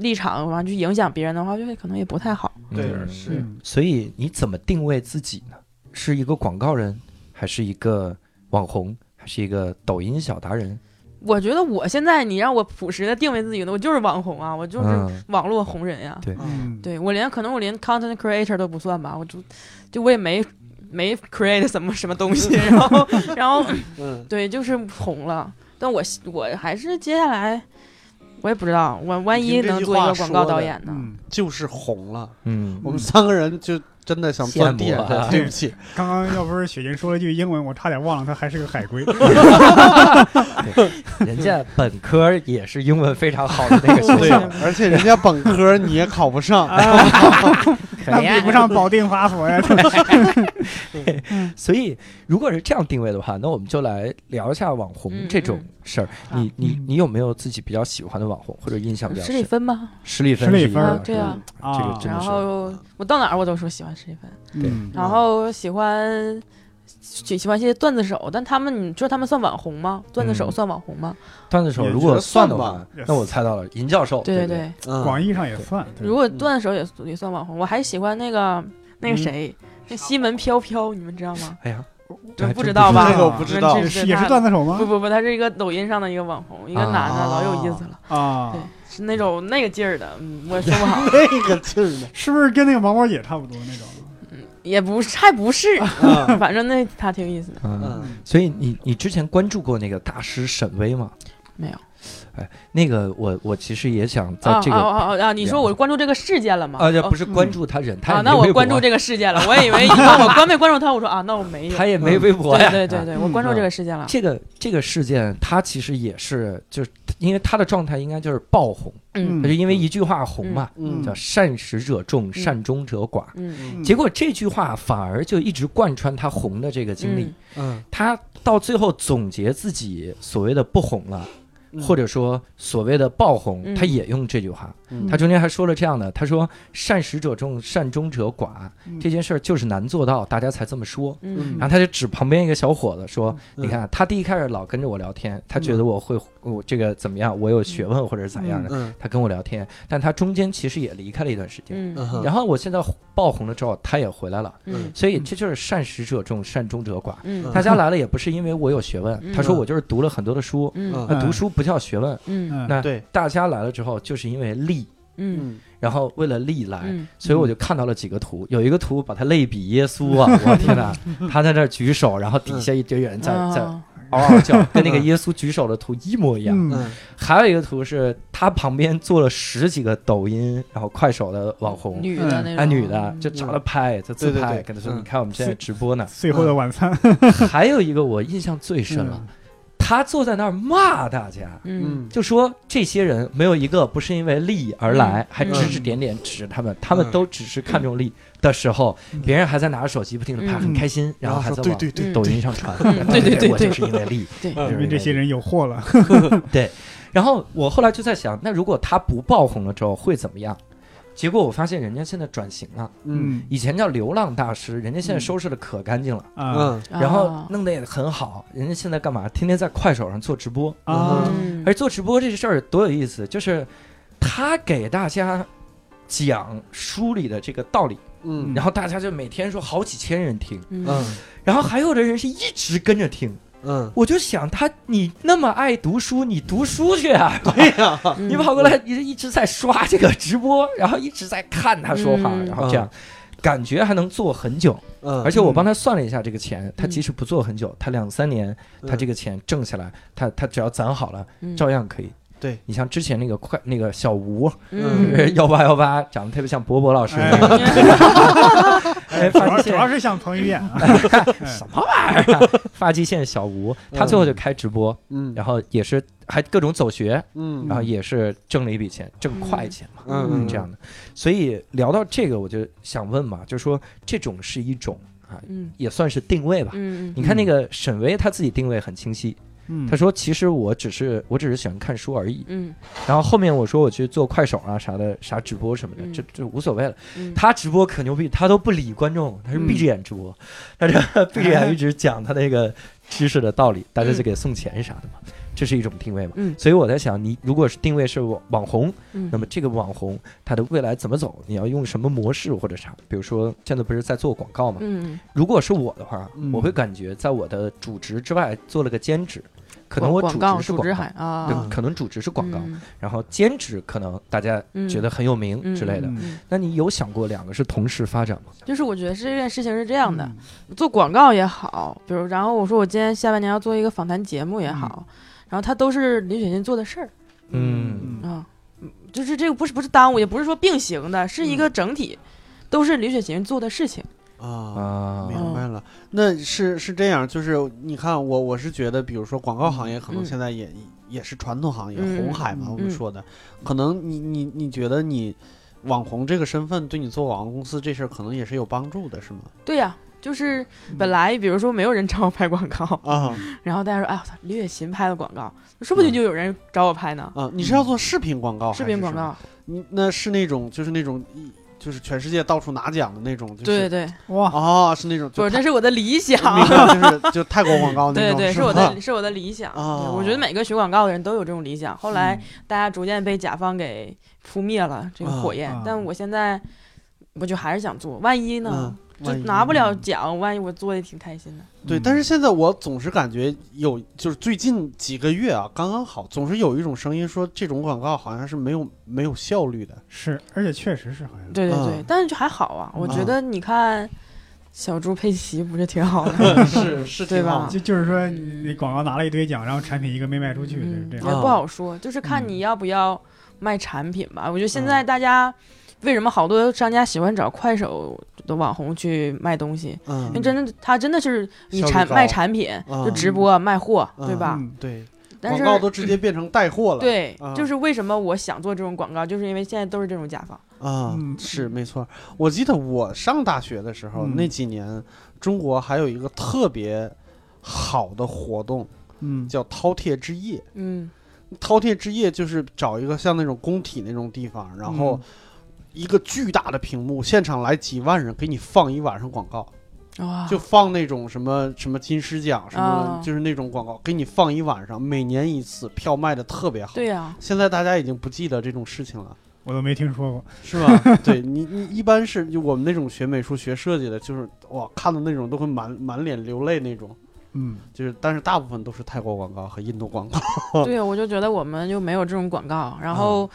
立场，然后去影响别人的话，就会可能也不太好。对嗯。是。嗯。所以你怎么定位自己呢？是一个广告人，还是一个网红，还是一个抖音小达人？我觉得我现在你让我朴实的定位自己呢，我就是网红啊，我就是嗯。网络红人呀、对。嗯，对我连可能我连 content creator 都不算吧，我就就我也没没 create 什么什么东西，然后然后嗯，对就是红了，但我我还是接下来我也不知道，我万一能做一个广告导演呢？嗯，就是红了。嗯我们三个人就真的想钻地上羡慕啊去，对不起，刚刚要不是雪晶说了句英文，我差点忘了他还是个海归。人家本科也是英文非常好的那个学对校，，而且人家本科你也考不上，那比不上保定法所呀。所以，如果是这样定位的话，那我们就来聊一下网红嗯这种事儿。嗯你你你有没有自己比较喜欢的网红，或者印象比较施里深？芬吗？施丽芬施丽芬对啊，啊，这个真的然后我到哪儿我都说喜欢施里芬，嗯，然后喜欢喜喜欢一些段子手，但他们你说他们算网红吗？段子手嗯。算网红吗？段子手，如果算的话算，那我猜到了，银教授，对对？对，嗯。广义上也算。如果段子手也也算网红，我还喜欢那个那个谁，那西门飘飘，你们知道吗？哎呀，这不知道吧？这个我不知道是也是段子手吗不？不不，他是一个抖音上的一个网红，一个男的，啊老有意思了，啊对，是那种那个劲儿的，嗯，我也说不好，那个劲儿的，是不是跟那个毛毛姐差不多那种？嗯也不是，还不是，啊 反正那他挺有意思的，嗯，嗯所以你你之前关注过那个大师沈巍吗？没有那个我我其实也想在啊这个啊啊啊！你说我关注这个事件了吗？啊，不是关注他人，他啊，那我关注这个事件了，我以为你问我关没关注他，我说啊，那我没有。他也没微博呀，啊对对对对，我关注这个事件了。这个这个事件，他其实也是，就是因为他的状态应该就是爆红，嗯他就因为一句话红嘛，嗯叫善始者众，善终者寡。嗯嗯结果这句话反而就一直贯穿他红的这个经历。嗯他到最后总结自己所谓的不红了，嗯或者说所谓的爆红，嗯他也用这句话。嗯他中间还说了这样的，他说“善始者众，善终者寡”，嗯这件事儿就是难做到，大家才这么说。嗯然后他就指旁边一个小伙子说：“嗯你看，他第一开始老跟着我聊天，他觉得我会我这个怎么样，我有学问或者是咋样的，嗯他跟我聊天。但他中间其实也离开了一段时间。然后我现在爆红了之后，他也回来了。嗯所以这就是善始者众，善终者寡。嗯大家来了也不是因为我有学问，嗯他说我就是读了很多的书。嗯那读书不叫学问，嗯。嗯。那对，大家来了之后就是因为利，嗯。嗯然后为了利来，嗯。所以我就看到了几个图，有一个图把他类比耶稣啊，我天哪，他在那举手，然后底下一堆人在在啊嗷嗷叫，跟那个耶稣举手的图一模一样。还有一个图是他旁边坐了十几个抖音然后快手的网红，女的那种，啊女的嗯。就找他拍，就自拍，跟他说嗯你看我们现在直播呢。最后的晚餐，还有一个我印象最深了，他坐在那儿骂大家。嗯。嗯。就说这些人没有一个不是因为利益而来，嗯。还指指点点指他们，他们都只是看重利的时候，别人还在拿着手机不停的拍，嗯很开心，然后还在往抖音上传，嗯对对对对我就是因为利，因为这些人有货了。对然后我后来就在想，那如果他不爆红了之后会怎么样？结果我发现人家现在转型了，嗯。以前叫流浪大师，人家现在收拾的可干净了，啊。嗯。然后啊弄得也很好。人家现在干嘛？天天在快手上做直播，啊，嗯。而做直播这事儿多有意思，就是他给大家讲书里的这个道理，嗯。然后大家就每天说好几千人听，嗯。嗯。然后还有的人是一直跟着听。嗯，我就想他，你那么爱读书，你读书去啊！对呀，嗯你跑过来，你一直在刷这个直播，然后一直在看他说话，嗯。然后这样。感觉还能做很久，嗯，而且我帮他算了一下这个钱，他嗯即使不做很久，他两三年，他这个钱挣下来，他他只要攒好了，嗯。照样可以。对。你像之前那个快那个小吴，嗯。幺八幺八，长得特别像博博老师，主要主要是像彭于晏啊，什么玩意儿啊？发际线小吴，他最后就开直播，嗯。然后也是还各种走学，嗯。然后也是挣了一笔钱，挣快钱嘛，嗯。这样的。所以聊到这个，我就想问嘛，就是说这种是一种啊，嗯。也算是定位吧。嗯你看那个沈巍，他自己定位很清晰。嗯他说：“其实我只是我只是喜欢看书而已。嗯然后后面我说我去做快手啊啥的，啥直播什么的，嗯这这无所谓了。嗯他直播可牛逼，他都不理观众，他是闭着眼直播，他这闭着眼一直讲他那个知识的道理，大家就给送钱啥的嘛。这是一种定位嘛。嗯所以我在想，你如果是定位是网网红，嗯那么这个网红他的未来怎么走？你要用什么模式或者啥？比如说现在不是在做广告嘛？嗯，如果是我的话，嗯我会感觉在我的主职之外做了个兼职，可能我主广告职是广告主职海，啊，对，可能主职是广告，嗯。然后兼职可能大家嗯。觉得很有名嗯之类的。嗯。嗯。那你有想过两个是同时发展吗？就是我觉得这件事情是这样的，嗯。做广告也好，比如然后我说我今天下半年要做一个访谈节目也好，然后它都是李雪琴做的事儿嗯。嗯。啊，嗯就是这个不是不是耽误，也不是说并行的，是一个整体，都是李雪琴做的事情。啊。啊，明白了，那是是这样，就是你看我我是觉得，比如说广告行业可能嗯。现在也、也是传统行业，嗯红海嘛，嗯我们说的，可能你你你觉得你网红这个身份对你做广告公司这事儿可能也是有帮助的，是吗？对呀、就是本来比如说没有人找我拍广告，啊然后大家说，哎我操，李雪琴拍的广告，说不定就有人找我拍呢。啊，你是要做视频广告，视频广，告，你那是那种就是那种一就是全世界到处拿奖的那种，就是对对，哇，哦，是那种不，就是这是我的理想。就是就泰国广告那种，对对，是我的是我的理想。哦我觉得每个学广告的人都有这种理想。后来嗯大家逐渐被甲方给扑灭了这个火焰，啊但我现在我就还是想做，万一呢？嗯就拿不了奖，万一我做的挺开心的。对，嗯但是现在我总是感觉有，就是最近几个月啊，刚刚好，总是有一种声音说这种广告好像是没有没有效率的。是，而且确实是好像。对对对，嗯但是就还好啊，我觉嗯得你看小猪佩奇不是挺好的，是是对吧就就是说，你广告拿了一堆奖，然后产品一个没卖出去，是这样。不好说，就是看嗯你要不要卖产品吧。我觉得现在大家为什么好多商家喜欢找快手的网红去卖东西？嗯因为真的，他真的是你效率高产卖产品，嗯就直播卖货，嗯对吧？嗯对，但是广告都直接变成带货了。对啊，就是为什么我想做这种广告，就是因为现在都是这种甲方。啊，嗯是没错。我记得我上大学的时候，嗯那几年中国还有一个特别好的活动，嗯，叫饕餮之夜。嗯饕餮之夜就是找一个像那种工体那种地方，然后嗯一个巨大的屏幕，现场来几万人给你放一晚上广告，哇，就放那种什么什么金狮奖，什么啊就是那种广告，给你放一晚上，每年一次，票卖的特别好。对呀，现在大家已经不记得这种事情了，我都没听说过。是吧？对你，你一般是就我们那种学美术、学设计的，就是哇，看的那种都会满满脸流泪那种。嗯，就是，但是大部分都是泰国广告和印度广告。对呀，我就觉得我们就没有这种广告，啊然后。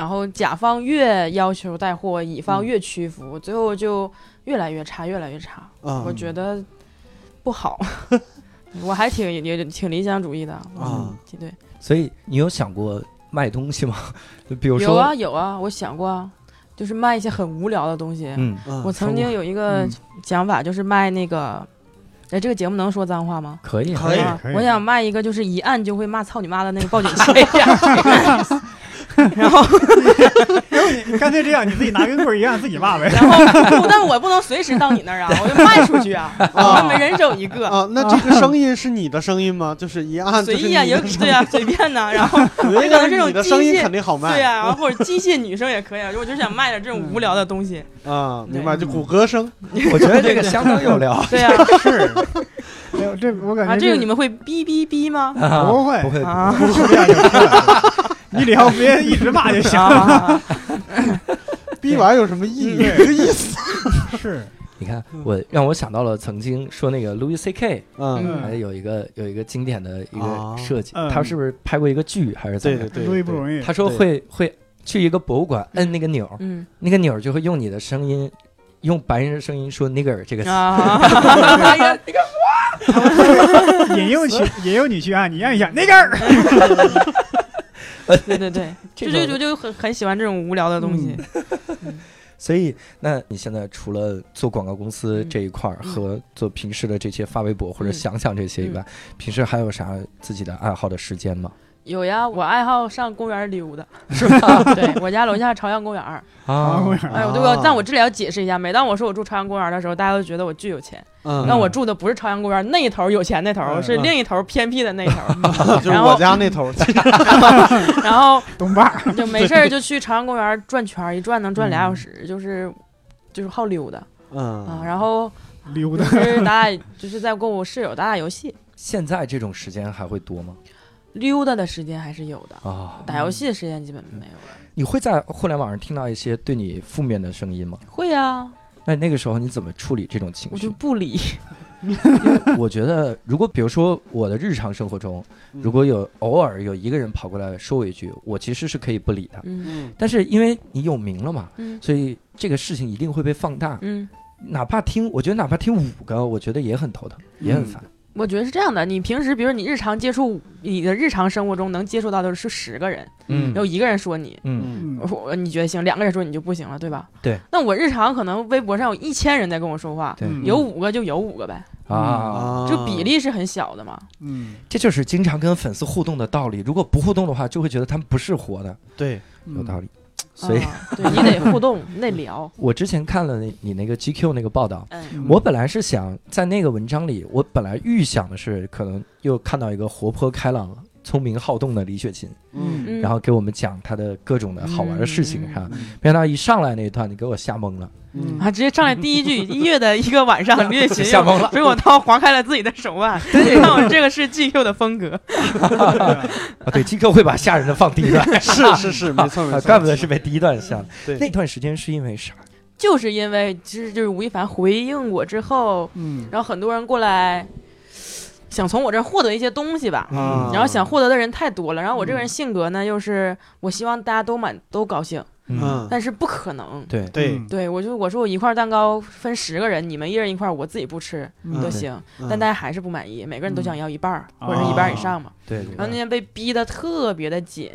然后甲方越要求带货，乙方嗯越屈服，最后就越来越差，越来越差。啊我觉得不好。我还挺也挺理想主义的啊嗯对，所以你有想过卖东西吗？就 比如说，有啊有啊，我想过啊，就是卖一些很无聊的东西。嗯，嗯我曾经有一个嗯想法，就是卖那个，哎，这个节目能说脏话吗？可以，可以啊可以我想卖一个，就是一按就会骂操你妈的那个报警器。然后，你干脆这样，你自己拿根棍儿一样，自己骂呗。然后，不但我不能随时到你那儿啊，我就卖出去啊，我们人手一个，啊，那这个声音是你的声音吗？就是一按随意啊，也对啊，随便呐。然后，音，可能这种声音机械肯定好卖。对啊，然后或者机械女生也可以啊，我就想卖点这种无聊的东西。啊，明白，就骨骼声。我觉得这个相当有聊。对啊，是，没有这我感觉啊，这个你们会哔哔哔吗？不会不会，啊不是这样就出来了。你只要别一直骂就行。了，逼完有什么意义？这个意思。是，你看，我让我想到了曾经说那个 Louis C K，嗯，还有一个有一个经典的一啊个设计，嗯他是不是拍过一个剧还是怎么样？对对对，路易不容易。他说会会去一个博物馆摁那个钮，嗯那个钮就会用你的声音，用白人的声音说 nigger 这个词。啊，引诱去，引诱你去按，你按一下那根儿。对 对对，就就就就很很喜欢这种无聊的东西。所以，那你现在除了做广告公司嗯。这一块儿嗯。和做平时的这些发微博或者嗯。想想这些以外，平时还有啥自己的爱好的时间吗？有呀，我爱好上公园溜达，是吧？对我家楼下朝阳公园儿。啊公园哎呦，对啊我，但我这里要解释一下，每当我说我住朝阳公园的时候，大家都觉得我巨有钱。嗯，那我住的不是朝阳公园那一头有钱那头，嗯是另一头偏僻的那一头。就是然后我家那头。然后东坝。就没事儿就去朝阳公园转圈儿，一转能转俩小嗯时，就是就是好溜达啊。嗯，然后溜达就。是打打，就是在跟我室友打打游戏。现在这种时间还会多吗？溜达的时间还是有的，啊，打游戏的时间基本没有了。你会在互联网上听到一些对你负面的声音吗？会啊，那那个时候你怎么处理这种情绪我就？不理。我觉得，如果比如说我的日常生活中，嗯如果有偶尔有一个人跑过来说我一句，我其实是可以不理的。嗯嗯但是因为你有名了嘛，嗯所以这个事情一定会被放大。嗯，哪怕听，我觉得哪怕听五个，我觉得也很头疼，也很烦。我觉得是这样的。你平时比如你日常接触，你的日常生活中能接触到的是十个人，嗯有一个人说你，嗯嗯我你觉得行，两个人说你就不行了，对吧？对。那我日常可能微博上有一千人在跟我说话，有五个就有五个呗，啊，啊就比例是很小的嘛。嗯，这就是经常跟粉丝互动的道理。如果不互动的话，就会觉得他们不是活的，对，有道理。所以，你得互动，你得 聊。我之前看了那你那个 GQ 那个报道。我本来是想在那个文章里，我本来预想的是可能又看到一个活泼开朗、聪明好动的李雪琴，嗯嗯，然后给我们讲她的各种的好玩的事情，嗯哈。没想到一上来那一段，你给我吓懵了。嗯。啊，直接上来第一句 一月的一个晚上，李雪琴吓懵了。水果刀划开了自己的手腕。你看我这个是 GQ 的风格，啊，对，GQ 会把吓人的放第一段，是是是，没错没啊错，怪不得是被第一段吓的。那，段时间是因为啥？就是因为其实就是吴亦凡回应我之后，嗯，然后很多人过来想从我这儿获得一些东西吧。嗯。然后想获得的人太多了，然后我这个人性格呢，又是我希望大家都满都高兴，嗯。但是不可能。对，对。嗯。对我就我说我一块蛋糕分十个人，你们一人一块，我自己不吃嗯。都行，嗯。但大家还是不满意，每个人都想要一半或者是一半以上嘛。对然后那天被逼得特别的紧，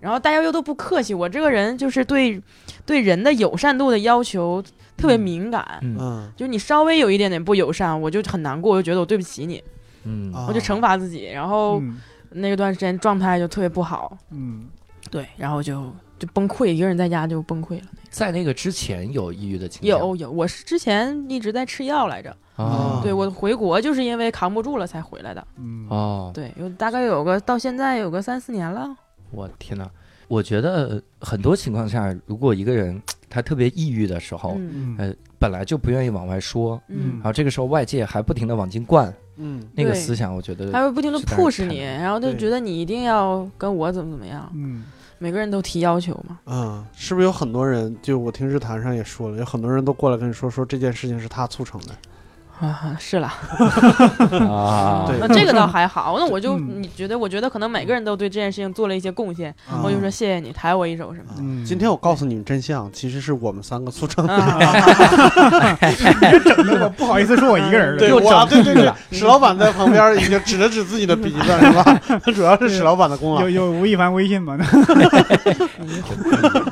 然后大家又都不客气，我这个人就是对对人的友善度的要求特别敏感，嗯。嗯。就是你稍微有一点点不友善，我就很难过，我就觉得我对不起你，嗯。啊。我就惩罚自己，然后嗯。那个段时间状态就特别不好，嗯。对，然后就就崩溃，一个人在家就崩溃了。在那个之前有抑郁的倾向？有有，我是之前一直在吃药来着，啊，对我回国就是因为扛不住了才回来的，嗯。哦，对，有大概有个到现在有个三四年了，我天哪！我觉得很多情况下，如果一个人他特别抑郁的时候，嗯。嗯。呃本来就不愿意往外说，嗯。然，后这个时候外界还不停的往进灌嗯。那个思想，我觉得还会不停的。push 你，然后就觉得你一定要跟我怎么怎么样，嗯每个人都提要求嘛。嗯，是不是有很多人？就我听日坛上也说了，有很多人都过来跟你说，说这件事情是他促成的。啊，是了，啊，对。那这个倒还好，那我就嗯。你觉得，我觉得可能每个人都对这件事情做了一些贡献，啊。我就说谢谢你，抬我一手什么的。嗯，今天我告诉你们真相，其实是我们三个促成的。啊，整的我不好意思说我一个人了，又对我对对对，史老板在旁边已经指了指自己的鼻子，是吧？主要是史老板的功劳。有。有吴亦凡微信吗？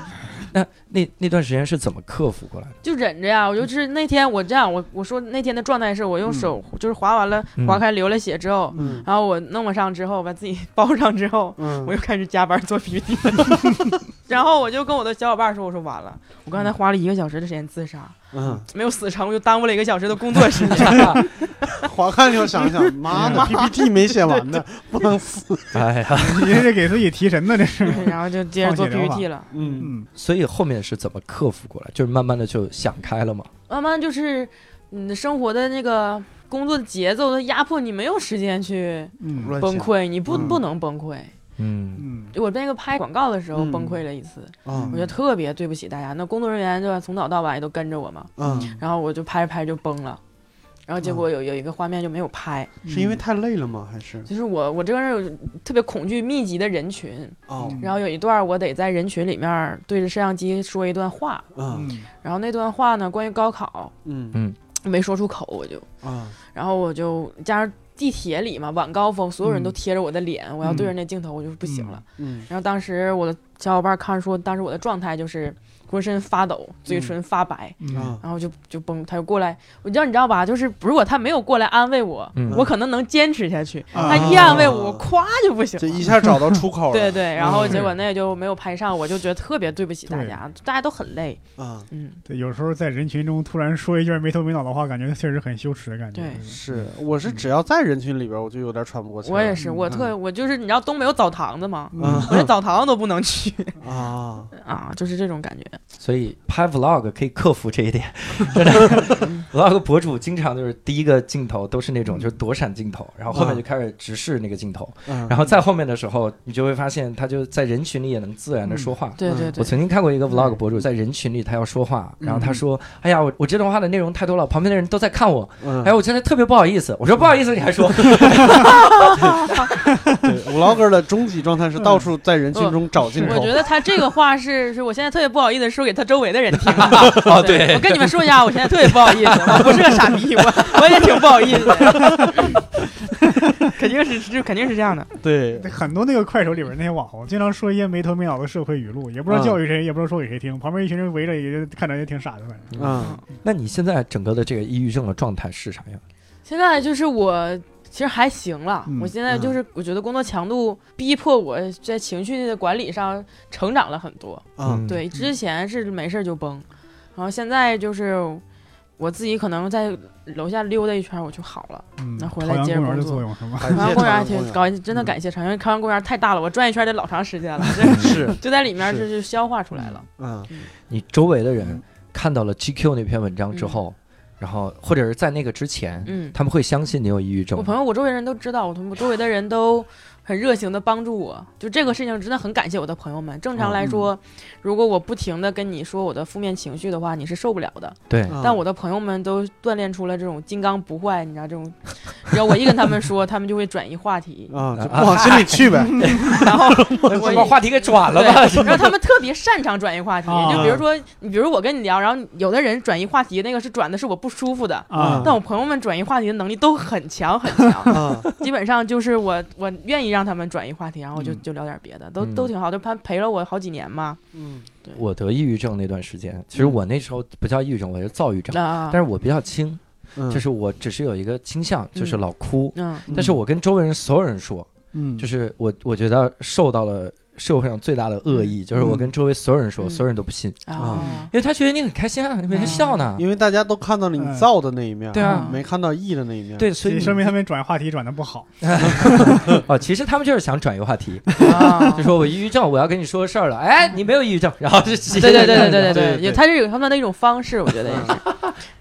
那那那段时间是怎么克服过来的？就忍着呀。我就是那天我这样，我我说那天的状态是我用手就是划完了嗯。划开流了血之后，嗯。然后我弄了上之后，把自己 包上之后，嗯。我又开始加班做 PPT，然后我就跟我的小伙伴说：“我说完了，我刚才花了一个小时的时间自杀，嗯，没有死成，我就耽误了一个小时的工作时间。划开就想想，妈的 PPT 没写完呢，不能死。哎呀，你这是给自己提神呢，这是。然后就接着做 PPT 了。嗯嗯所以后面是怎么克服过来？就是慢慢的就想开了嘛。慢慢就是你的生活的那个工作的节奏的压迫，你没有时间去崩溃，你不嗯不能崩溃。嗯嗯。嗯。我那个拍广告的时候嗯。崩溃了一次，啊。我觉得特别对不起大家。那工作人员对吧，从早到晚也都跟着我嘛，嗯，然后我就拍着拍着就崩了，然后结果有有一个画面就没有拍，是因为太累了吗？还是？就是我我这个人有特别恐惧密集的人群，哦嗯。然后有一段我得在人群里面对着摄像机说一段话，嗯。嗯然后那段话呢关于高考嗯。没说出口，我就，啊。然后我就加上地铁里嘛晚高峰，所有人都贴着我的脸，我要对着那镜头我就不行了。嗯然后当时我的小伙伴看说，当时我的状态就是浑身发抖，嘴唇发白。然后就就崩，他就过来，我知道你知道吧？就是如果他没有过来安慰我，嗯我可能能坚持下去。啊他一安慰我，我咵就不行了。这一下找到出口了。对对，然后嗯结果那就没有拍上，我就觉得特别对不起大家，大家都很累。啊，嗯，对，有时候在人群中突然说一句没头没脑的话，感觉确实很羞耻的感觉。对是，我是只要在人群里边，我就有点喘不过气。我也是，我嗯特我就是你知道东北有澡堂子吗？嗯我连澡堂都不能去，去啊，啊，就是这种感觉。所以拍 vlog 可以克服这一点。vlog 博主经常就是第一个镜头都是那种就是躲闪镜头，然后后面就开始直视那个镜头，嗯。然后再后面的时候，你就会发现他就在人群里也能自然的说话。对对对，我曾经看过一个 vlog 博主在人群里，他要说话，然后他说：“哎呀，我我这段话的内容太多了，旁边的人都在看我，嗯。哎，我真的特别不好意思。”我说：“不好意思，你还说 对，vlogger 的终极状态是到处在人群中找镜头。我觉得他这个话是是我现在特别不好意思说给他周围的人听的。哦对我跟你们说一下，我现在特别不好意思，我不是个傻逼，我我也挺不好意思的。肯定是就肯定是这样的。对，很多那个快手里边那些网红，经常说一些没头没脑的社会语录，也不知道教育谁，也不知道说给谁听，旁边一群人围着，也就看着也挺傻的，反正。嗯，那你现在整个的这个抑郁症的状态是啥样？现在就是我其实还行了，嗯我现在就是我觉得工作强度逼迫我在情绪的管理上成长了很多。嗯。对，之前是没事儿就崩，然后现在就是我自己可能在楼下溜达一圈我就好了。嗯，那回来朝阳公园的接着工作。作用是吗？朝阳公园还挺朝阳高，真的感谢朝阳，因为朝阳公园太大了，我转一圈得老长时间了，真是。是，就在里面是。就是消化出来了。嗯。你周围的人看到了 GQ 那篇文章之后，然后或者是在那个之前，嗯，他们会相信你有抑郁症？我朋友，我周围人都知道，我同我周围的人都很热情的帮助我，就这个事情真的很感谢我的朋友们。正常来说，如果我不停的跟你说我的负面情绪的话，你是受不了的。对，嗯但我的朋友们都锻炼出了这种金刚不坏，你知道这种，只要我一跟他们说，他们就会转移话题，啊，就不往心里去呗。然后我 我把话题给转了，吧？然后他们特别擅长转移话题，啊就比如说，你比如我跟你聊，然后有的人转移话题，那个是转的是我不舒服的，啊，但我朋友们转移话题的能力都很强很强，啊，基本上就是我我愿意让他们转移话题，然后就嗯。就聊点别的，都嗯。都挺好，就他陪了我好几年嘛。嗯。我得抑郁症那段时间，其实我那时候不叫抑郁症，我是躁郁症，啊，但是我比较轻，嗯，就是我只是有一个倾向，就是老哭。嗯。但是我跟周围人所有人说，嗯，就是我我觉得受到了社会上最大的恶意，就是我跟周围所有人说，嗯。所有人都不信，啊，因为他觉得你很开心啊，你每天笑呢。因为大家都看到了你造的那一面，对啊。没看到义的那一面。，对，所以说明他们转话题转的不好。哦，其实他们就是想转移话题，啊就说我抑郁症，我要跟你说个事儿了。哎，你没有抑郁症，然后就对对对对对对对，也他是有他们的一种方式，我觉得也是。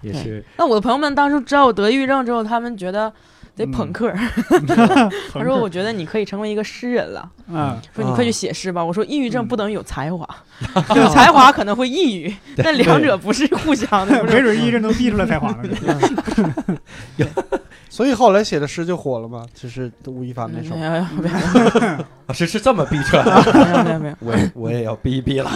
也是。那我的朋友们当初知道我得抑郁症之后，他们觉得得 朋克，他说我觉得你可以成为一个诗人了。嗯，说你快去写诗吧。我说抑郁症不等于有才华，有才华可能会抑郁，但两者不是互相的。没准抑郁症能逼出来才华呢。所以后来写的诗就火了嘛，就是吴亦凡那首。是是这么逼出来的。没有没有没有，我也我也要逼一逼了，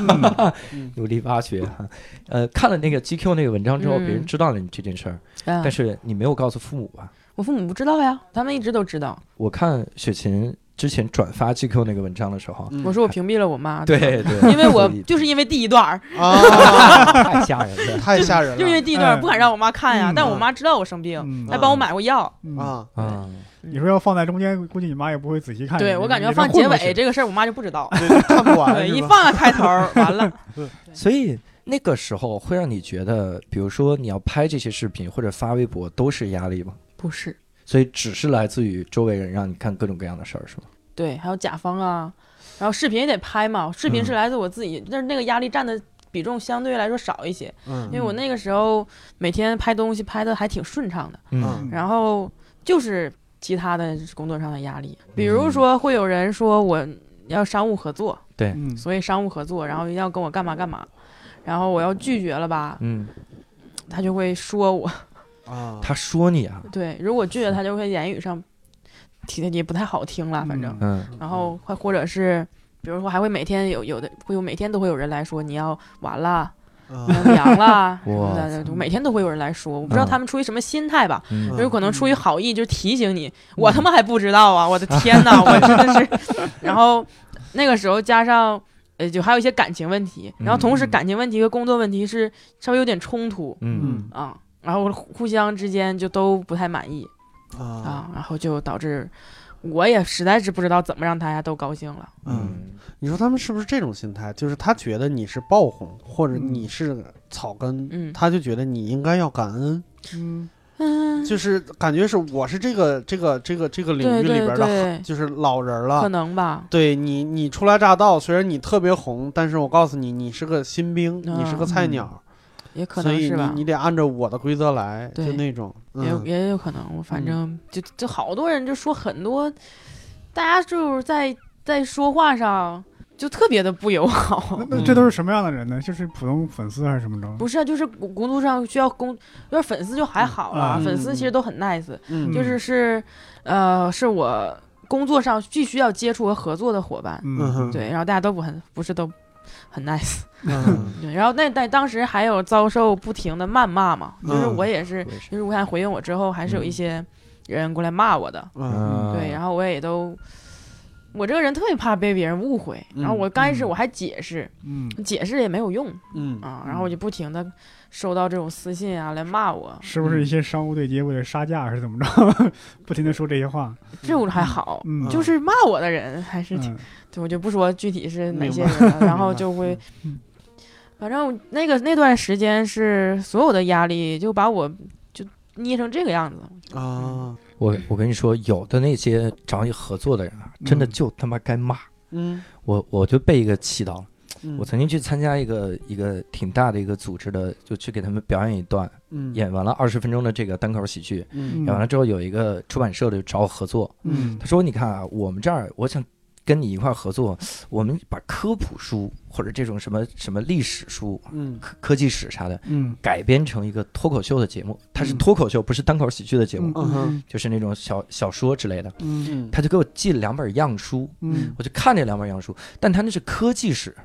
嗯。努力挖掘哈。呃，看了那个 GQ 那个文章之后，嗯。别人知道了你这件事儿，但但是你没有告诉父母吧？我父母不知道呀，他们一直都知道。我看雪琴之前转发 GQ 那个文章的时候，嗯我说我屏蔽了我妈，对对，因为我就是因为第一段儿，啊，太吓人了 太吓人了就因为第一段不敢让我妈看呀嗯，但我妈知道我生病，嗯还帮我买过药。嗯，啊！啊！你说要放在中间，估计你妈也不会仔细看。对我感觉放结尾这个事儿，我妈就不知道。看不完对，一？放在开头完了。所以那个时候会让你觉得，比如说你要拍这些视频或者发微博都是压力吗？不是，所以只是来自于周围人让你看各种各样的事儿，是吗？对，还有甲方啊，然后视频也得拍嘛，视频是来自我自己，但是那个压力占的比重相对来说少一些，嗯。因为我那个时候每天拍东西拍的还挺顺畅的，嗯。然后就是其他的工作上的压力，比如说会有人说我要商务合作，嗯，所以商务合作，然后一定要跟我干嘛干嘛，然后我要拒绝了吧，嗯，他就会说我，啊，他说你啊，对，如果拒绝他就会言语上提的也不太好听了，反正。嗯然后或或者是，比如说还会每天有有的会有每天都会有人来说你要完了，啊。你要凉了 什么哇的，每天都会有人来说，我不知道嗯他们出于什么心态吧，嗯。有可能出于好意，就提醒你，我他妈还不知道啊，我的天呐，我真的是，然后那个时候加上。呃，就还有一些感情问题，然后同时嗯。感情问题和工作问题是稍微有点冲突嗯嗯。啊，然后互互相之间就都不太满意啊啊，然后就导致我也实在是不知道怎么让大家都高兴了。嗯，你说他们是不是这种心态？就是他觉得你是爆红，或者嗯你是草根，嗯他就觉得你应该要感恩。嗯，嗯，就是感觉是我是这个这个这个这个领域里边的，对，就是老人了可了。能吧。对你，你初来乍到，虽然你特别红，但是我告诉你，你是个新兵，你是个菜鸟，也可能是吧，你得按照我的规则来，就那种。也也有可能。我反正就就好多人就说很多，大家就是在在说话上就特别的不友好。那那这都是什么样的人呢？就是普通粉丝还是什么着？不是啊，就是工工作上需要工，要是粉丝就还好了，嗯粉丝其实都很 nice，、嗯就是是，呃，是我工作上必须要接触和合作的伙伴，嗯哼对，然后大家都不很不是都很 nice，嗯。对，然后那在当时还有遭受不停的谩骂嘛，就是嗯我也是，就是我想回应我之后，还是有一些人过来骂我的，嗯。对，然后我也都。我这个人特别怕被别人误会，然后我刚开始我还解释，嗯，解释也没有用嗯。啊，然后我就不停的收到这种私信啊来骂我，是不是一些商务对接为了杀价还是怎么着，不停的说这些话？这我还好，嗯，就是骂我的人还是挺，嗯。对我就不说具体是哪些人了，然后就会嗯，反正那个那段时间是所有的压力就把我就捏成这个样子，啊，我我跟你说，有的那些找你合作的人啊，真的嗯。就他妈该骂。嗯。我我就被一个气到了。嗯，我曾经去参加一个一个挺大的一个组织的，就去给他们表演一段，嗯。演完了二十分钟的这个单口喜剧，嗯。演完了之后有一个出版社的找我合作，嗯。他说：“你看啊，我们这儿我想跟你一块儿合作，我们把科普书或者这种什么什么历史书、嗯。科科技史啥的嗯。改编成一个脱口秀的节目，它是嗯。脱口秀，不是单口喜剧的节目，嗯。就是那种小小说之类的。他就给我寄了两本样书，嗯。我就看这两本样书，但他那是科技史，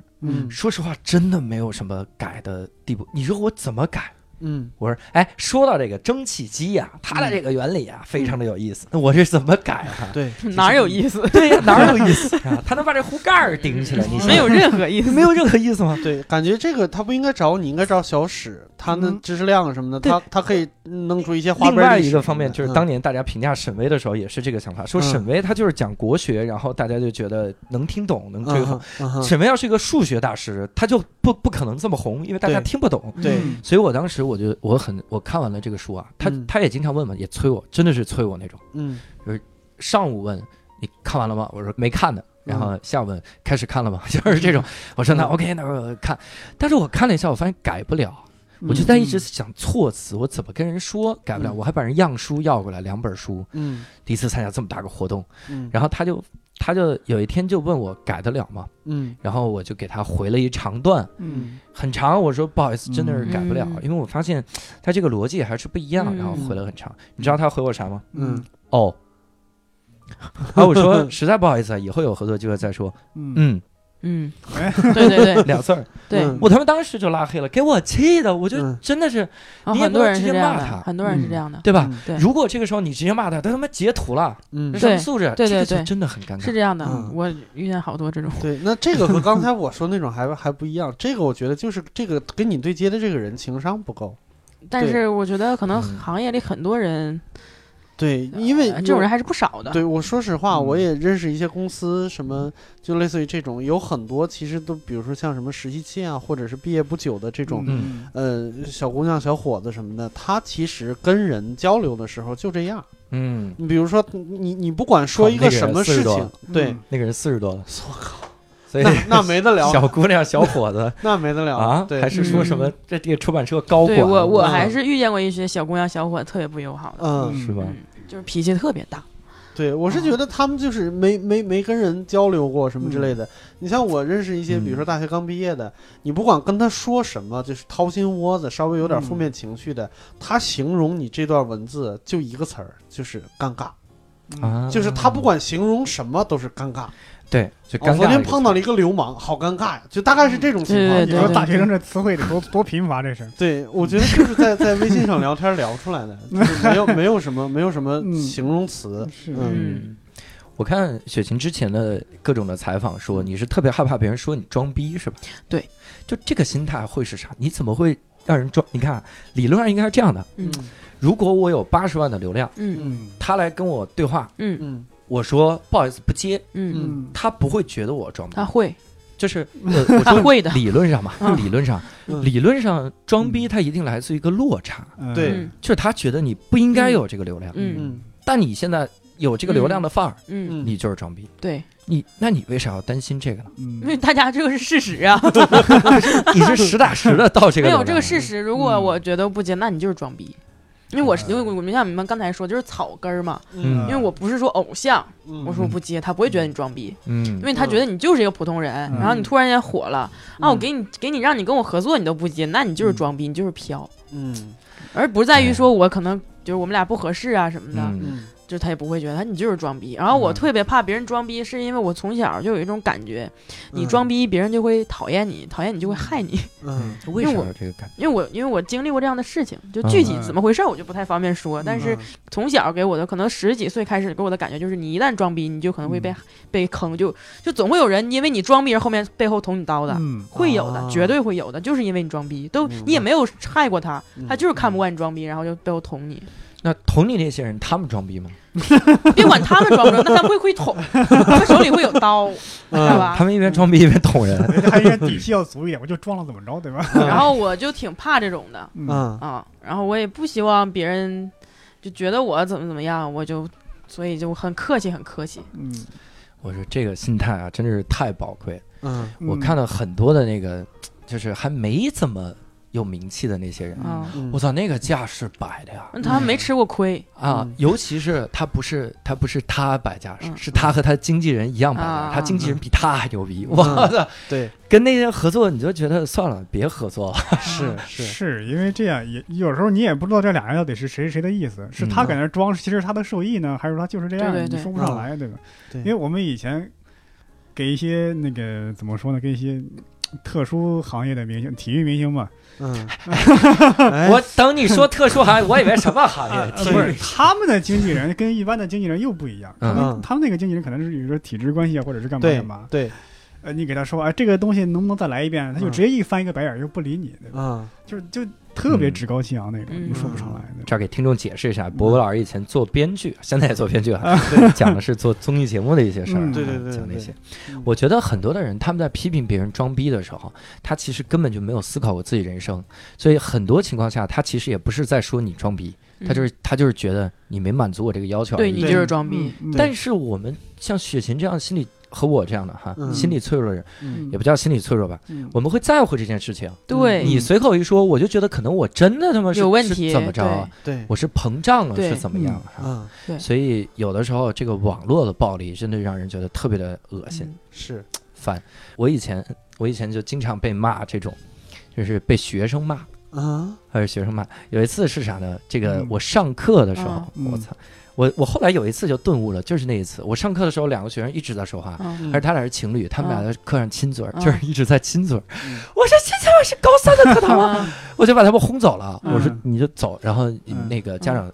说实话真的没有什么改的地步。你说我怎么改？嗯我说，哎，说到这个蒸汽机呀、它的这个原理啊，非常的有意思。那我这怎么改啊？对，哪有意思？对呀，哪儿有意思啊？他能把这壶盖儿顶起来，你没有任何意思。没有任何意思吗？对，感觉这个他不应该找你，应该找小史，他的嗯知识量什么的，对他他可以弄出一些花边另外一个方面就是，当年大家评价沈巍的时候，也是这个想法，说嗯沈巍他就是讲国学，然后大家就觉得能听懂，能追嗯捧。沈巍要是一个数学大师，他就不不可能这么红，因为大家听不懂。对嗯所以我当时我就我很我看完了这个书啊，他嗯他也经常问嘛，也催我，真的是催我那种。嗯就是上午问你看完了吗？我说没看呢。然后嗯下午问开始看了吗？就是这种。我说那嗯 OK，那我看。但是我看了一下，我发现改不了。我就在一直想措辞，我怎么跟人说改不了。嗯我还把人样书要过来，两本书。嗯第一次参加这么大个活动，嗯，然后他就他就有一天就问我改得了吗？嗯然后我就给他回了一长段，嗯很长。我说不好意思，真的是改不了，嗯因为我发现他这个逻辑还是不一样。嗯然后回了很长，你知道他回我啥吗？嗯哦。然后我说实在不好意思啊，以后有合作机会再说。嗯嗯，对对对。俩字儿，对，嗯。我他妈当时就拉黑了，给我气的，我就嗯。真的是，啊你也很多人直接这样的，骂他。很多人是这样的，对吧？嗯对。如果这个时候你直接骂他，他他妈截图了，嗯。这什么素质？对对这个就对。真的很尴尬。是这样的嗯。我遇见好多这种，对，那这个和刚才我说那种还还不一样。这个我觉得就是这个跟你对接的这个人情商不够。但是我觉得可能嗯。行业里很多人，对，因为呃这种人还是不少的。对，我说实话，嗯我也认识一些公司，什么就类似于这种，有很多其实都，比如说像什么实习期啊，或者是毕业不久的这种，嗯呃，小姑娘、小伙子什么的，他其实跟人交流的时候就这样。嗯，你比如说，你你不管说一个什么事情，对，那个人四十多了，我靠，所以那那没得聊，小姑娘、小伙子 那没得聊啊，对，还是说什么嗯这这个出版社高管？对我我嗯还是遇见过一些小姑娘小伙特别不友好的，嗯，是吧？嗯，就是脾气特别大。对，我是觉得他们就是没没没跟人交流过什么之类的。你像我认识一些，比如说大学刚毕业的，你不管跟他说什么，就是掏心窝子，稍微有点负面情绪的，他形容你这段文字就一个词儿，就是尴尬。啊，就是他不管形容什么都是尴尬。对，就我昨尴尬这个词。天碰到了一个流氓，好尴尬呀，就大概是这种情况。对你说大学生这词汇得多多贫乏，这是。对，我觉得 就是在在微信上聊天聊出来的，就是没有没有什么没有什么嗯形容词。是嗯嗯，我看雪琴之前的各种的采访说，你是特别害怕别人说你装逼是吧？对，就这个心态会是啥？你怎么会让人装？你看，理论上应该是这样的：嗯如果我有八十万的流量，嗯嗯他来跟我对话，嗯嗯我说不好意思不接，嗯，嗯。他不会觉得我装逼。他，会，就是 呃，我说他会的。理论上嘛，嗯。理论上，嗯。理论上装逼它一定来自于一个落差，嗯。对。嗯就是他觉得你不应该有这个流量，嗯。嗯。但你现在有这个流量的范儿，嗯，嗯。你就是装逼。对，你那你为啥要担心这个呢？嗯。因为大家这个是事实啊，你是实打实的到这个没有流量这个事实。如果嗯。我觉得不接，那你就是装逼。因为我是因为我没像你们刚才说，就是草根儿嘛。嗯。因为我不是说偶像，嗯。我说我不接，他不会觉得你装逼，嗯。因为他觉得你就是一个普通人。嗯。然后你突然间火了啊，我嗯。给你给你让你跟我合作，你都不接，那你就是装逼，你就是飘，嗯。而不在于说我可能就是我们俩不合适啊什么的。嗯。嗯就他也不会觉得他你就是装逼。然后我嗯特别怕别人装逼，是因为我从小就有一种感觉，你嗯装逼别人就会讨厌你，讨厌你就会害你。嗯为什么有这个感觉？因为我因为我经历过这样的事情，就具体嗯怎么回事儿我就不太方便说。但是从小给我的可能十几岁开始给我的感觉就是，你一旦装逼，你就可能会被、嗯被坑，就就总会有人因为你装逼，后后面背后捅你刀的。嗯会有的，哦绝对会有的，就是因为你装逼，都你也没有害过他，嗯他就是看不惯你装逼，然后就背后捅你。那捅你那些人，他们装逼吗？别管他们装不装，那他会会捅，他们手里会有刀，知道吧？他们一边装逼一边捅人。他应该底气要足一点，我就装了怎么着，对吧？然后我就挺怕这种的嗯嗯啊，然后我也不希望别人就觉得我怎么怎么样，我就所以就很客气，很客气。嗯，我说这个心态啊，真的是太宝贵。嗯我看到很多的那个，就是还没怎么有名气的那些人，我操，那个架势摆的呀！那他没吃过亏，啊嗯，尤其是他不是他不是他摆架势，嗯。是他和他经纪人一样摆架啊势，他经纪人比他还牛逼。嗯。我操，对。跟那些合作，你就觉得算了，别合作了。是 是。是因为这样也有时候你也不知道这俩人到底是谁谁的意思，是他嗯搁那装，其实他的受益呢，还是他就是这样，对对对。你说不上来，对吧？对。因为我们以前给一些那个怎么说呢，给一些特殊行业的明星，体育明星嘛，嗯，我等你说特殊行业，我以为什么行业？呃不是他们的经纪人跟一般的经纪人又不一样，他嗯们他们那个经纪人可能是比如说体制关系啊，或者是干嘛干嘛，对呃，你给他说，哎，这个东西能不能再来一遍？他就嗯。直接一翻一个白眼儿，又不理你，对吧？啊。就是就特别趾高气扬那种，嗯。你说不上来的。这儿给听众解释一下，博博老师以前做编剧，现在也做编剧啊，讲的是做综艺节目的一些事儿啊，嗯。对对对对讲那些。嗯。我觉得很多的人他们在批评别人装逼的时候，他其实根本就没有思考过自己人生，所以很多情况下，他其实也不是在说你装逼，他就是他就是觉得你没满足我这个要求对你就是装逼。嗯，但是我们像雪琴这样心理和我这样的哈，嗯。心理脆弱的人，嗯。也不叫心理脆弱吧，嗯。我们会在乎这件事情。对，你随口一说，我就觉得可能我真的他妈是是有问题怎么着啊？对。我是膨胀了是怎么样啊？嗯。对。所以有的时候这个网络的暴力真的让人觉得特别的恶心、嗯。是。烦。我以前我以前就经常被骂这种，就是被学生骂。啊。还是学生骂，有一次是啥呢？这个嗯。我上课的时候，嗯。我操，我我后来有一次就顿悟了，就是那一次，我上课的时候，两个学生一直在说话，嗯而且他俩是情侣，他们俩嗯在课上亲嘴儿，嗯就是一直在亲嘴儿。嗯我说这他妈是高三的课堂吗？啊 我就把他们轰走了。嗯我说你就走，然后嗯那个家长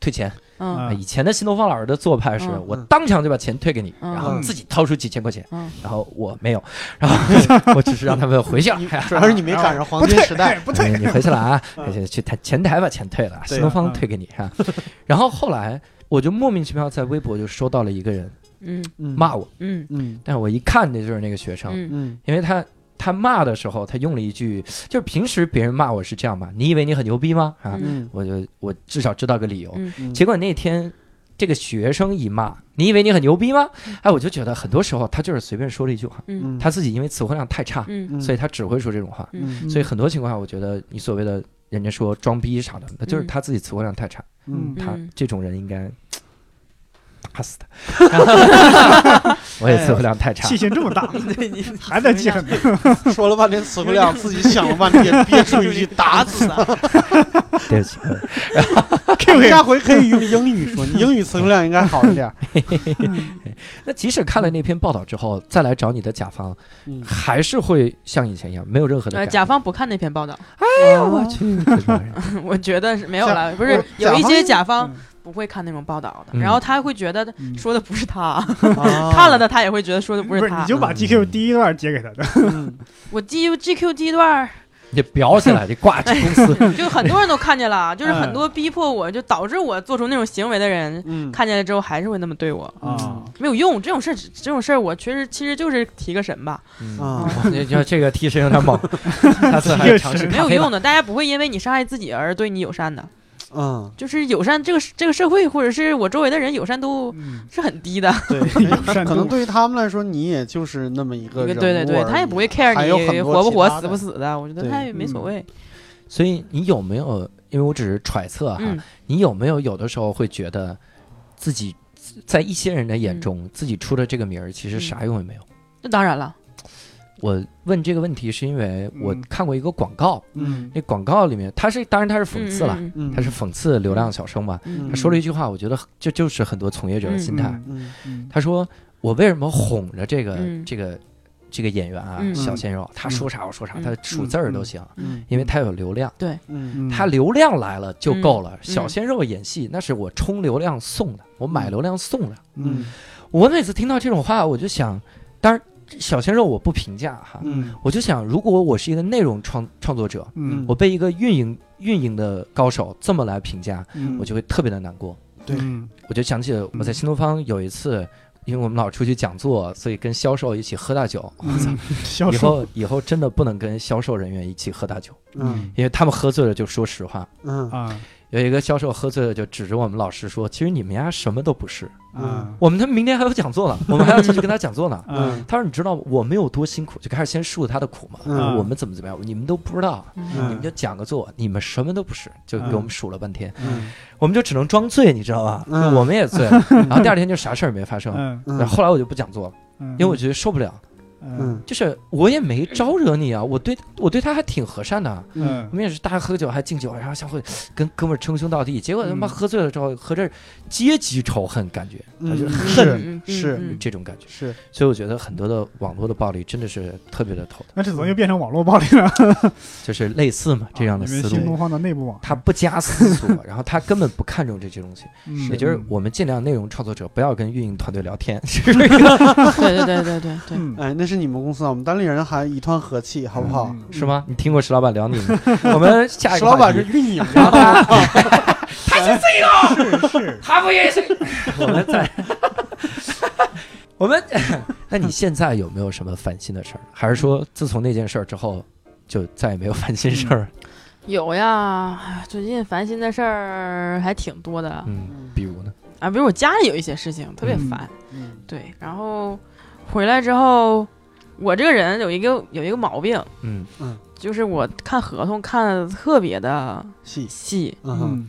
退钱。嗯啊以前的新东方老师的做派是嗯我当场就把钱退给你，嗯然后自己掏出几千块钱，嗯然后我没有，然后我只是让他们回去了。主要是你没赶上黄金时代，不你回去了啊，嗯去去台前台把钱退了，新东方嗯退给你哈。然后后来我就莫名其妙在微博就收到了一个人嗯。骂我，嗯。嗯。但是我一看那就是那个学生，嗯。嗯因为他他骂的时候他用了一句，就是平时别人骂我是这样吧，你以为你很牛逼吗？啊，嗯。我就我至少知道个理由。结果那天这个学生一骂，你以为你很牛逼吗？哎，我就觉得很多时候他就是随便说了一句话，嗯。他自己因为词汇量太差，嗯。所以他只会说这种话。嗯。所以很多情况下，我觉得你所谓的人家说装逼啥的，那就是他自己词汇量太差。嗯。他嗯。这种人应该打死他。我也词汇量太差记，性这么大，你还在记恨呢。说了半天词汇量，自己想了半天，憋出一句打死他。对不起。下回可以用英语说，你英语词汇量应该好一点。那即使看了那篇报道之后，再来找你的甲方，嗯还是会像以前一样，没有任何的甲方不看那篇报道，哎呦我去，我觉得是没有了，不是有一些甲嗯方不会看那种报道的，嗯。然后他会觉得嗯。说的不是他，啊 看了的他也会觉得说的不不是，他你。就把 GQ 第一段截给他的，嗯 我 G GQ 第一段你裱起来，你挂这公司，就很多人都看见了，就是嗯很多逼迫我，就导致我做出那种行为的人，嗯，看见了之后还是会那么对我，啊，没有用。这种事儿，这种事儿，我确实其实就是提个神吧，嗯。啊，你就这个提神有点猛，下次还是尝试没有用的。大家不会因为你伤害自己而对你友善的，嗯，就是友善，这个这个社会或者是我周围的人友善度嗯，是很低的。对，善度可能对于他们来说，你也就是那么一个对人对对，他也不会 care 你活不活、死不死的，我觉得他也没所谓。所以你有没有？因为我只是揣测哈，嗯，你有没有有的时候会觉得自己在一些人的眼中，自己出的这个名儿其实啥用也没有？那当然了，我问这个问题是因为我嗯看过一个广告，嗯那广告里面他是当然他是讽刺了，嗯嗯，它是讽刺流量小生嘛。嗯他说了一句话，我觉得这就是很多从业者的心态。嗯嗯他说：“我为什么哄着这个、嗯这个这个演员啊，嗯小鲜肉？他说啥我说啥，嗯他数字儿都行，嗯因为他有流量。对嗯，他流量来了就够嗯了。小鲜肉演戏那是我充流量送的，我买流量送的。嗯我每次听到这种话，我就想，当然小鲜肉我不评价哈，嗯我就想，如果我是一个内容创创作者，嗯我被一个运营运营的高手这么来评价，嗯我就会特别的难过。对嗯我就想起了我在新东方有一次。因为我们老出去讲座，所以跟销售一起喝大酒。我操！嗯，销以，后以后真的不能跟销售人员一起喝大酒，嗯因为他们喝醉了就说实话。嗯啊有一个销售喝醉了就指着我们老师说：“其实你们家什么都不是。啊我们他明天还有讲座呢，我们还要继续跟他讲座呢。”啊他说：“你知道我们有多辛苦？”就开始先述他的苦嘛。嗯我们怎么怎么样，你们都不知道，嗯你们就讲个座，你们什么都不是，就给我们数了半天，嗯我们就只能装醉，你知道吧？嗯我们也醉了，然后第二天就啥事儿也没发生。后后来我就不讲座了，嗯，因为我觉得受不了。嗯。就是我也没招惹你啊，我对我对他还挺和善的。嗯。我们也是大家喝酒还敬酒，然后相互跟哥们儿称兄道弟。结果他妈嗯。喝醉了之后，和这阶级仇恨感觉，他就嗯。恨嗯是嗯。这种感觉。是。所以我觉得很多的网络的暴力真的是特别的头疼，那这怎么又变成网络暴力了？就是类似嘛这样的思路。新东方的内部网，他不加思索，然后他根本不看重这些东西。嗯。也就是我们尽量内容创作者不要跟运营团队聊天，是对对对对对对，嗯。哎，那是你们公司啊，我们单立人还一团和气，好不好？嗯是吗？你听过石老板聊你吗？我们下一石老板是运营 然后啊，他是是，他不也是？我们在，我们，那你现在有没有什么烦心的事儿？还是说自从那件事儿之后，就再也没有烦心事儿？有呀，哎最近烦心的事儿还挺多的嗯，比如呢？啊，比如我家里有一些事情特别嗯烦，嗯对，然后回来之后，我这个人有一个有一个毛病，嗯。嗯就是我看合同看的特别的细，细，嗯哼。嗯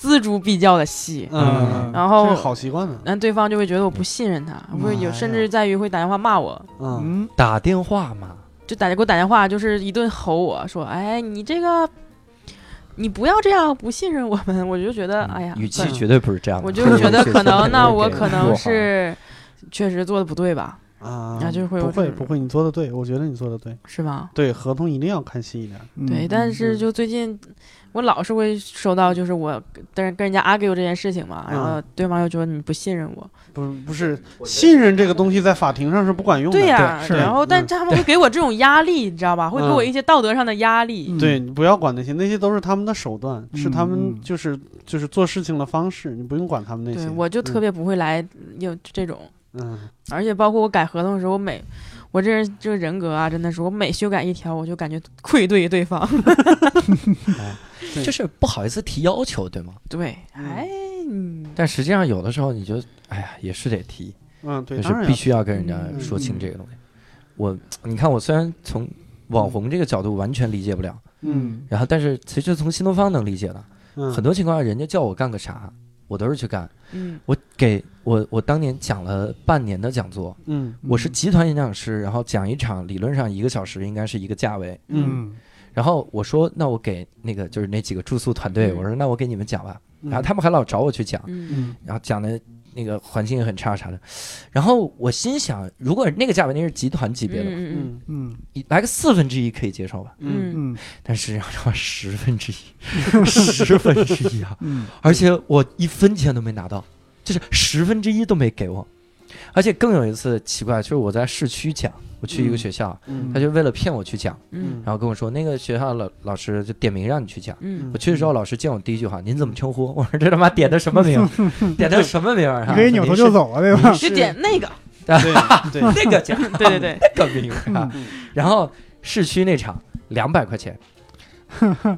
锱铢必较的细，嗯，然后好习惯呢，那对方就会觉得我不信任他，会有甚至在于会打电话骂我，嗯。嗯。打电话嘛，就打给我打电话，就是一顿吼我说：“哎，你这个，你不要这样，不信任我们。”我就觉得，哎呀，语气绝对不是这样的。我就觉得 可能，那我可能是确实做的不对吧？啊，那就会有不会不会，你做的对，我觉得你做的对，是吧？对，合同一定要看细一点，嗯对，但是就最近，我老是会收到，就是我跟跟人家 argue 这件事情嘛，然后对方又觉得你不信任我，不不是信任这个东西在法庭上是不管用的，对呀，是然后但嗯他们会给我这种压力，你知道吧？会给我一些道德上的压力。嗯对你不要管那些，那些都是他们的手段，是他嗯们嗯就是就是做事情的方式，你不用管他们那些。对，我就特别不会来有这种。嗯。而且包括我改合同的时候，我每我这人这个人格啊，真的是我每修改一条，我就感觉愧对对方。对。就是不好意思提要求，对吗？对，嗯。哎，嗯。但实际上有的时候你就，哎呀，也是得提，嗯，对，就是必须要跟人家嗯说清这个东西。我，你看，我虽然从网红这个角度完全理解不了，嗯。然后但是其实从新东方能理解的，嗯。很多情况下人家叫我干个啥，我都是去干。嗯。我给我我当年讲了半年的讲座，嗯我是集团演讲师，然后讲一场理论上一个小时应该是一个价位，嗯然后我说那我给那个就是那几个住宿团队，嗯我说那我给你们讲吧，嗯，然后他们还老找我去讲，嗯嗯。然后讲的那个环境也很差啥的，然后我心想，如果那个价位那是集团级别的，嗯嗯嗯。来个四分之一可以接受吧，嗯。嗯。嗯但实际上他妈十分之一，十分之一啊！嗯。而且我一分钱都没拿到，就是十分之一都没给我。而且更有一次奇怪，就是我在市区讲，我去一个学校，嗯他就为了骗我去讲，嗯然后跟我说那个学校老老师就点名让你去讲。嗯我去的时候，老师见我第一句话：“您怎么称呼？” 我说：“这他妈点的什么名？点的什么名儿？”你可以扭头就走了，对吧？就点那个，对对，那个奖，对对对，那个名然后市区那场两百块钱，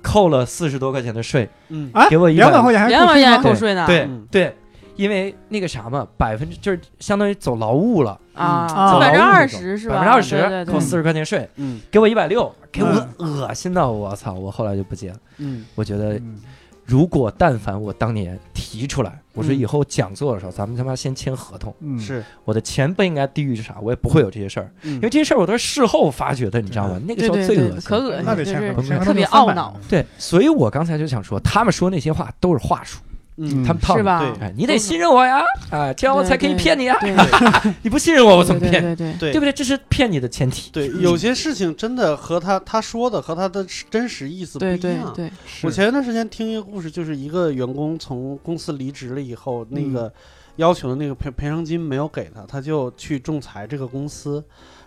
扣了四十多块钱的税，嗯啊，给我100两百块钱还两百块钱还扣税呢，对嗯对，因为那个啥嘛，百分之就是相当于走劳务了，啊，啊。百分之二十是吧？百分之二十扣四十块钱税，嗯。给我一百六，给我嗯恶心到我操！我后来就不接了。嗯。我觉得嗯。如果但凡我当年提出来，我说嗯以后讲座的时候，咱们他妈先签合同，嗯，是，我的钱不应该低于啥，我也不会有这些事儿，因因为这些事儿我都是事后发觉的，你知道吗？那个时候对对对，最恶心。可恶心，特别懊恼。呢对，所以我刚才就想说，他们说那些话都是话术，嗯他们套。是吧？对哎，你得信任我呀，啊，这样我才可以骗你啊！对 你不信任我，我怎么骗？对对对对对不对？这是骗你的前提。对，有些事情真的和他他说的和他的真实意思不一样。对对，是我前一段时间听一个故事，就是一个员工从公司离职了以后，那嗯个要求的那个赔赔偿金没有给他，他就去仲裁这个公司，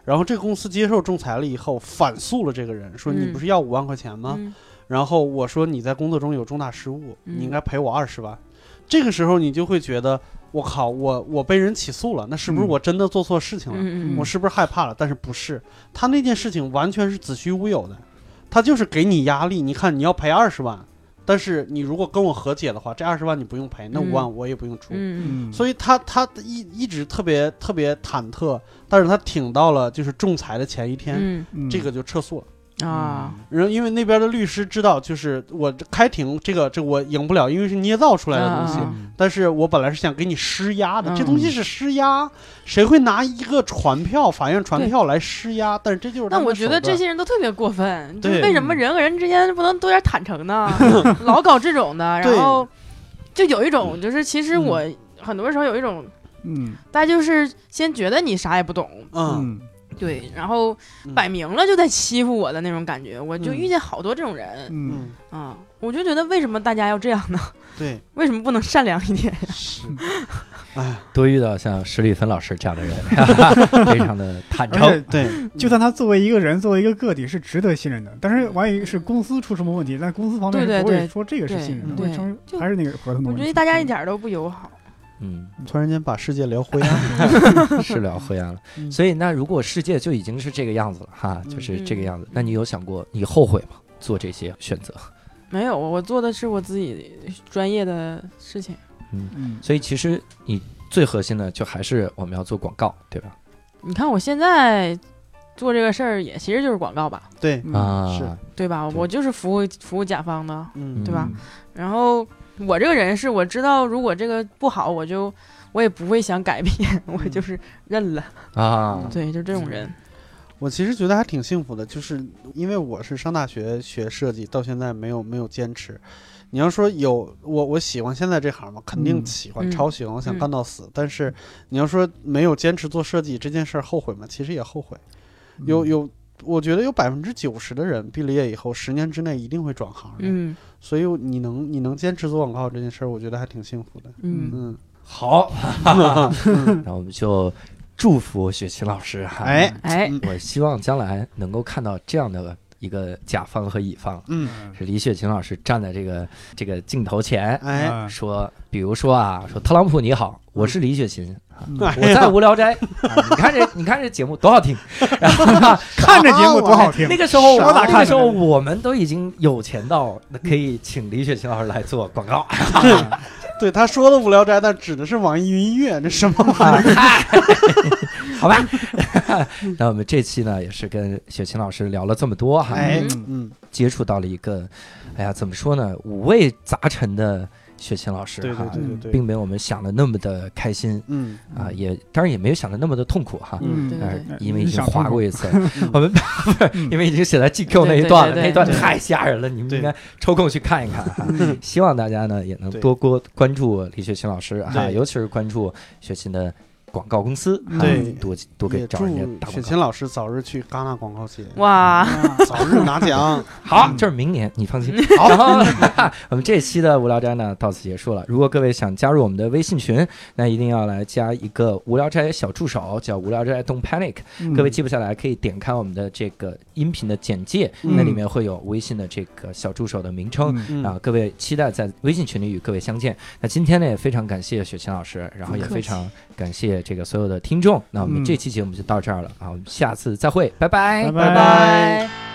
然后这个公司接受仲裁了以后，反诉了这个人，说你嗯不是要五万块钱吗？嗯然后我说你在工作中有重大失误，嗯你应该赔我二十万。这个时候你就会觉得，我靠，我我被人起诉了，那是不是嗯我真的做错事情了？我是不是害怕了？但是不是，他那件事情完全是子虚乌有的，他就是给你压力。你看你要赔二十万，但是你如果跟我和解的话，这二十万你不用赔，那嗯五万我也不用出。所以他他一一直特别特别忐忑，但是他挺到了就是仲裁的前一天，这个就撤诉了。啊，然后因为那边的律师知道，就是我开庭这个这我赢不了，因为是捏造出来的东西。但是我本来是想给你施压的，嗯。这东西是施压，谁会拿一个传票、法院传票来施压？但是这就是那我觉得这些人都特别过分，就是对为什么人和人之间不能多点坦诚呢？老搞这种的，然后就有一种就是其实我很多时候有一种，嗯。大家就是先觉得你啥也不懂，嗯。嗯对，然后嗯摆明了就在欺负我的那种感觉，我就嗯遇见好多这种人嗯嗯，啊，我就觉得为什么大家要这样呢？对，为什么不能善良一点呀？是，哎，多遇到像史蒂芬老师这样的人，非常的坦诚。对，就算他作为一个人，作为一个个体是值得信任的，但是万一是公司出什么问题，那公司方面对对是不会对说这个是信任的，对还是那个合同的问题。我觉得大家一点儿都不友好。嗯，突然间把世界聊灰暗了。是聊灰暗了。嗯所以那如果世界就已经是这个样子了哈，就是这个嗯样子，那你有想过你后悔吗？做这些选择？没有，我做的是我自己专业的事情。嗯所以其实你最核心的就还是我们要做广告，对吧？你看我现在做这个事儿，也其实就是广告吧，对，嗯啊，是对吧？我就是服务服务甲方的，嗯对吧？然后我这个人是我知道，如果这个不好，我就我也不会想改变，我就是认了。啊，对，就这种人。我其实觉得还挺幸福的，就是因为我是上大学学设计，到现在没有没有坚持。你要说有我我喜欢现在这行嘛？肯定嗯喜欢，嗯超喜欢，我想嗯干到死。但是你要说没有坚持做设计这件事儿后悔吗？其实也后悔。嗯有有，我觉得有百分之九十的人毕了业以后，十年之内一定会转行的。嗯。所以你能你能坚持做广告这件事儿，我觉得还挺幸福的。嗯，嗯，好，嗯。那我们就祝福雪琴老师哈。哎，哎，嗯。我希望将来能够看到这样的一个甲方和乙方，嗯，是李雪琴老师站在这个这个镜头前。哎，啊说，比如说啊，说特朗普你好，我是李雪琴，我在无聊斋，啊你看这，你看这节目多好听，然后看着节目多好听那，个时候，我咋看的那个时候我们都已经有钱到可以请李雪琴老师来做广告，对他说的无聊斋，但指的是网易云音乐，这什么玩意儿？好吧？那我们这期呢，也是跟雪琴老师聊了这么多哈，哎嗯，嗯，接触到了一个，哎呀，怎么说呢，五味杂陈的雪琴老师哈，并没有我们想的那么的开心嗯。啊，也当然也没有想的那么的痛苦哈。嗯因为已经滑过一次，嗯。我们不 是嗯。因为已经写在 GQ 那一段了，那一段太吓人了，你们应该抽空去看一看哈。嗯。希望大家呢也能多多关关注李雪琴老师哈，对。尤其是关注雪琴的广告公司，对多多给找人家祝雪打广告。琴老师早日去戛纳广告节，哇，早日拿奖。好，就是明年，你放心。好，我们这期的无聊斋呢到此结束了。如果各位想加入我们的微信群，那一定要来加一个无聊斋小助手，叫无聊斋 Don't Panic。嗯各位记不下来，可以点开我们的这个音频的简介，嗯那里面会有微信的这个小助手的名称。啊，各位期待在微信群里与各位相见。那今天呢，也非常感谢雪琴老师，然后也非常感谢这个所有的听众。那我们嗯这期节目就到这儿了啊，我们下次再会，拜拜拜拜拜。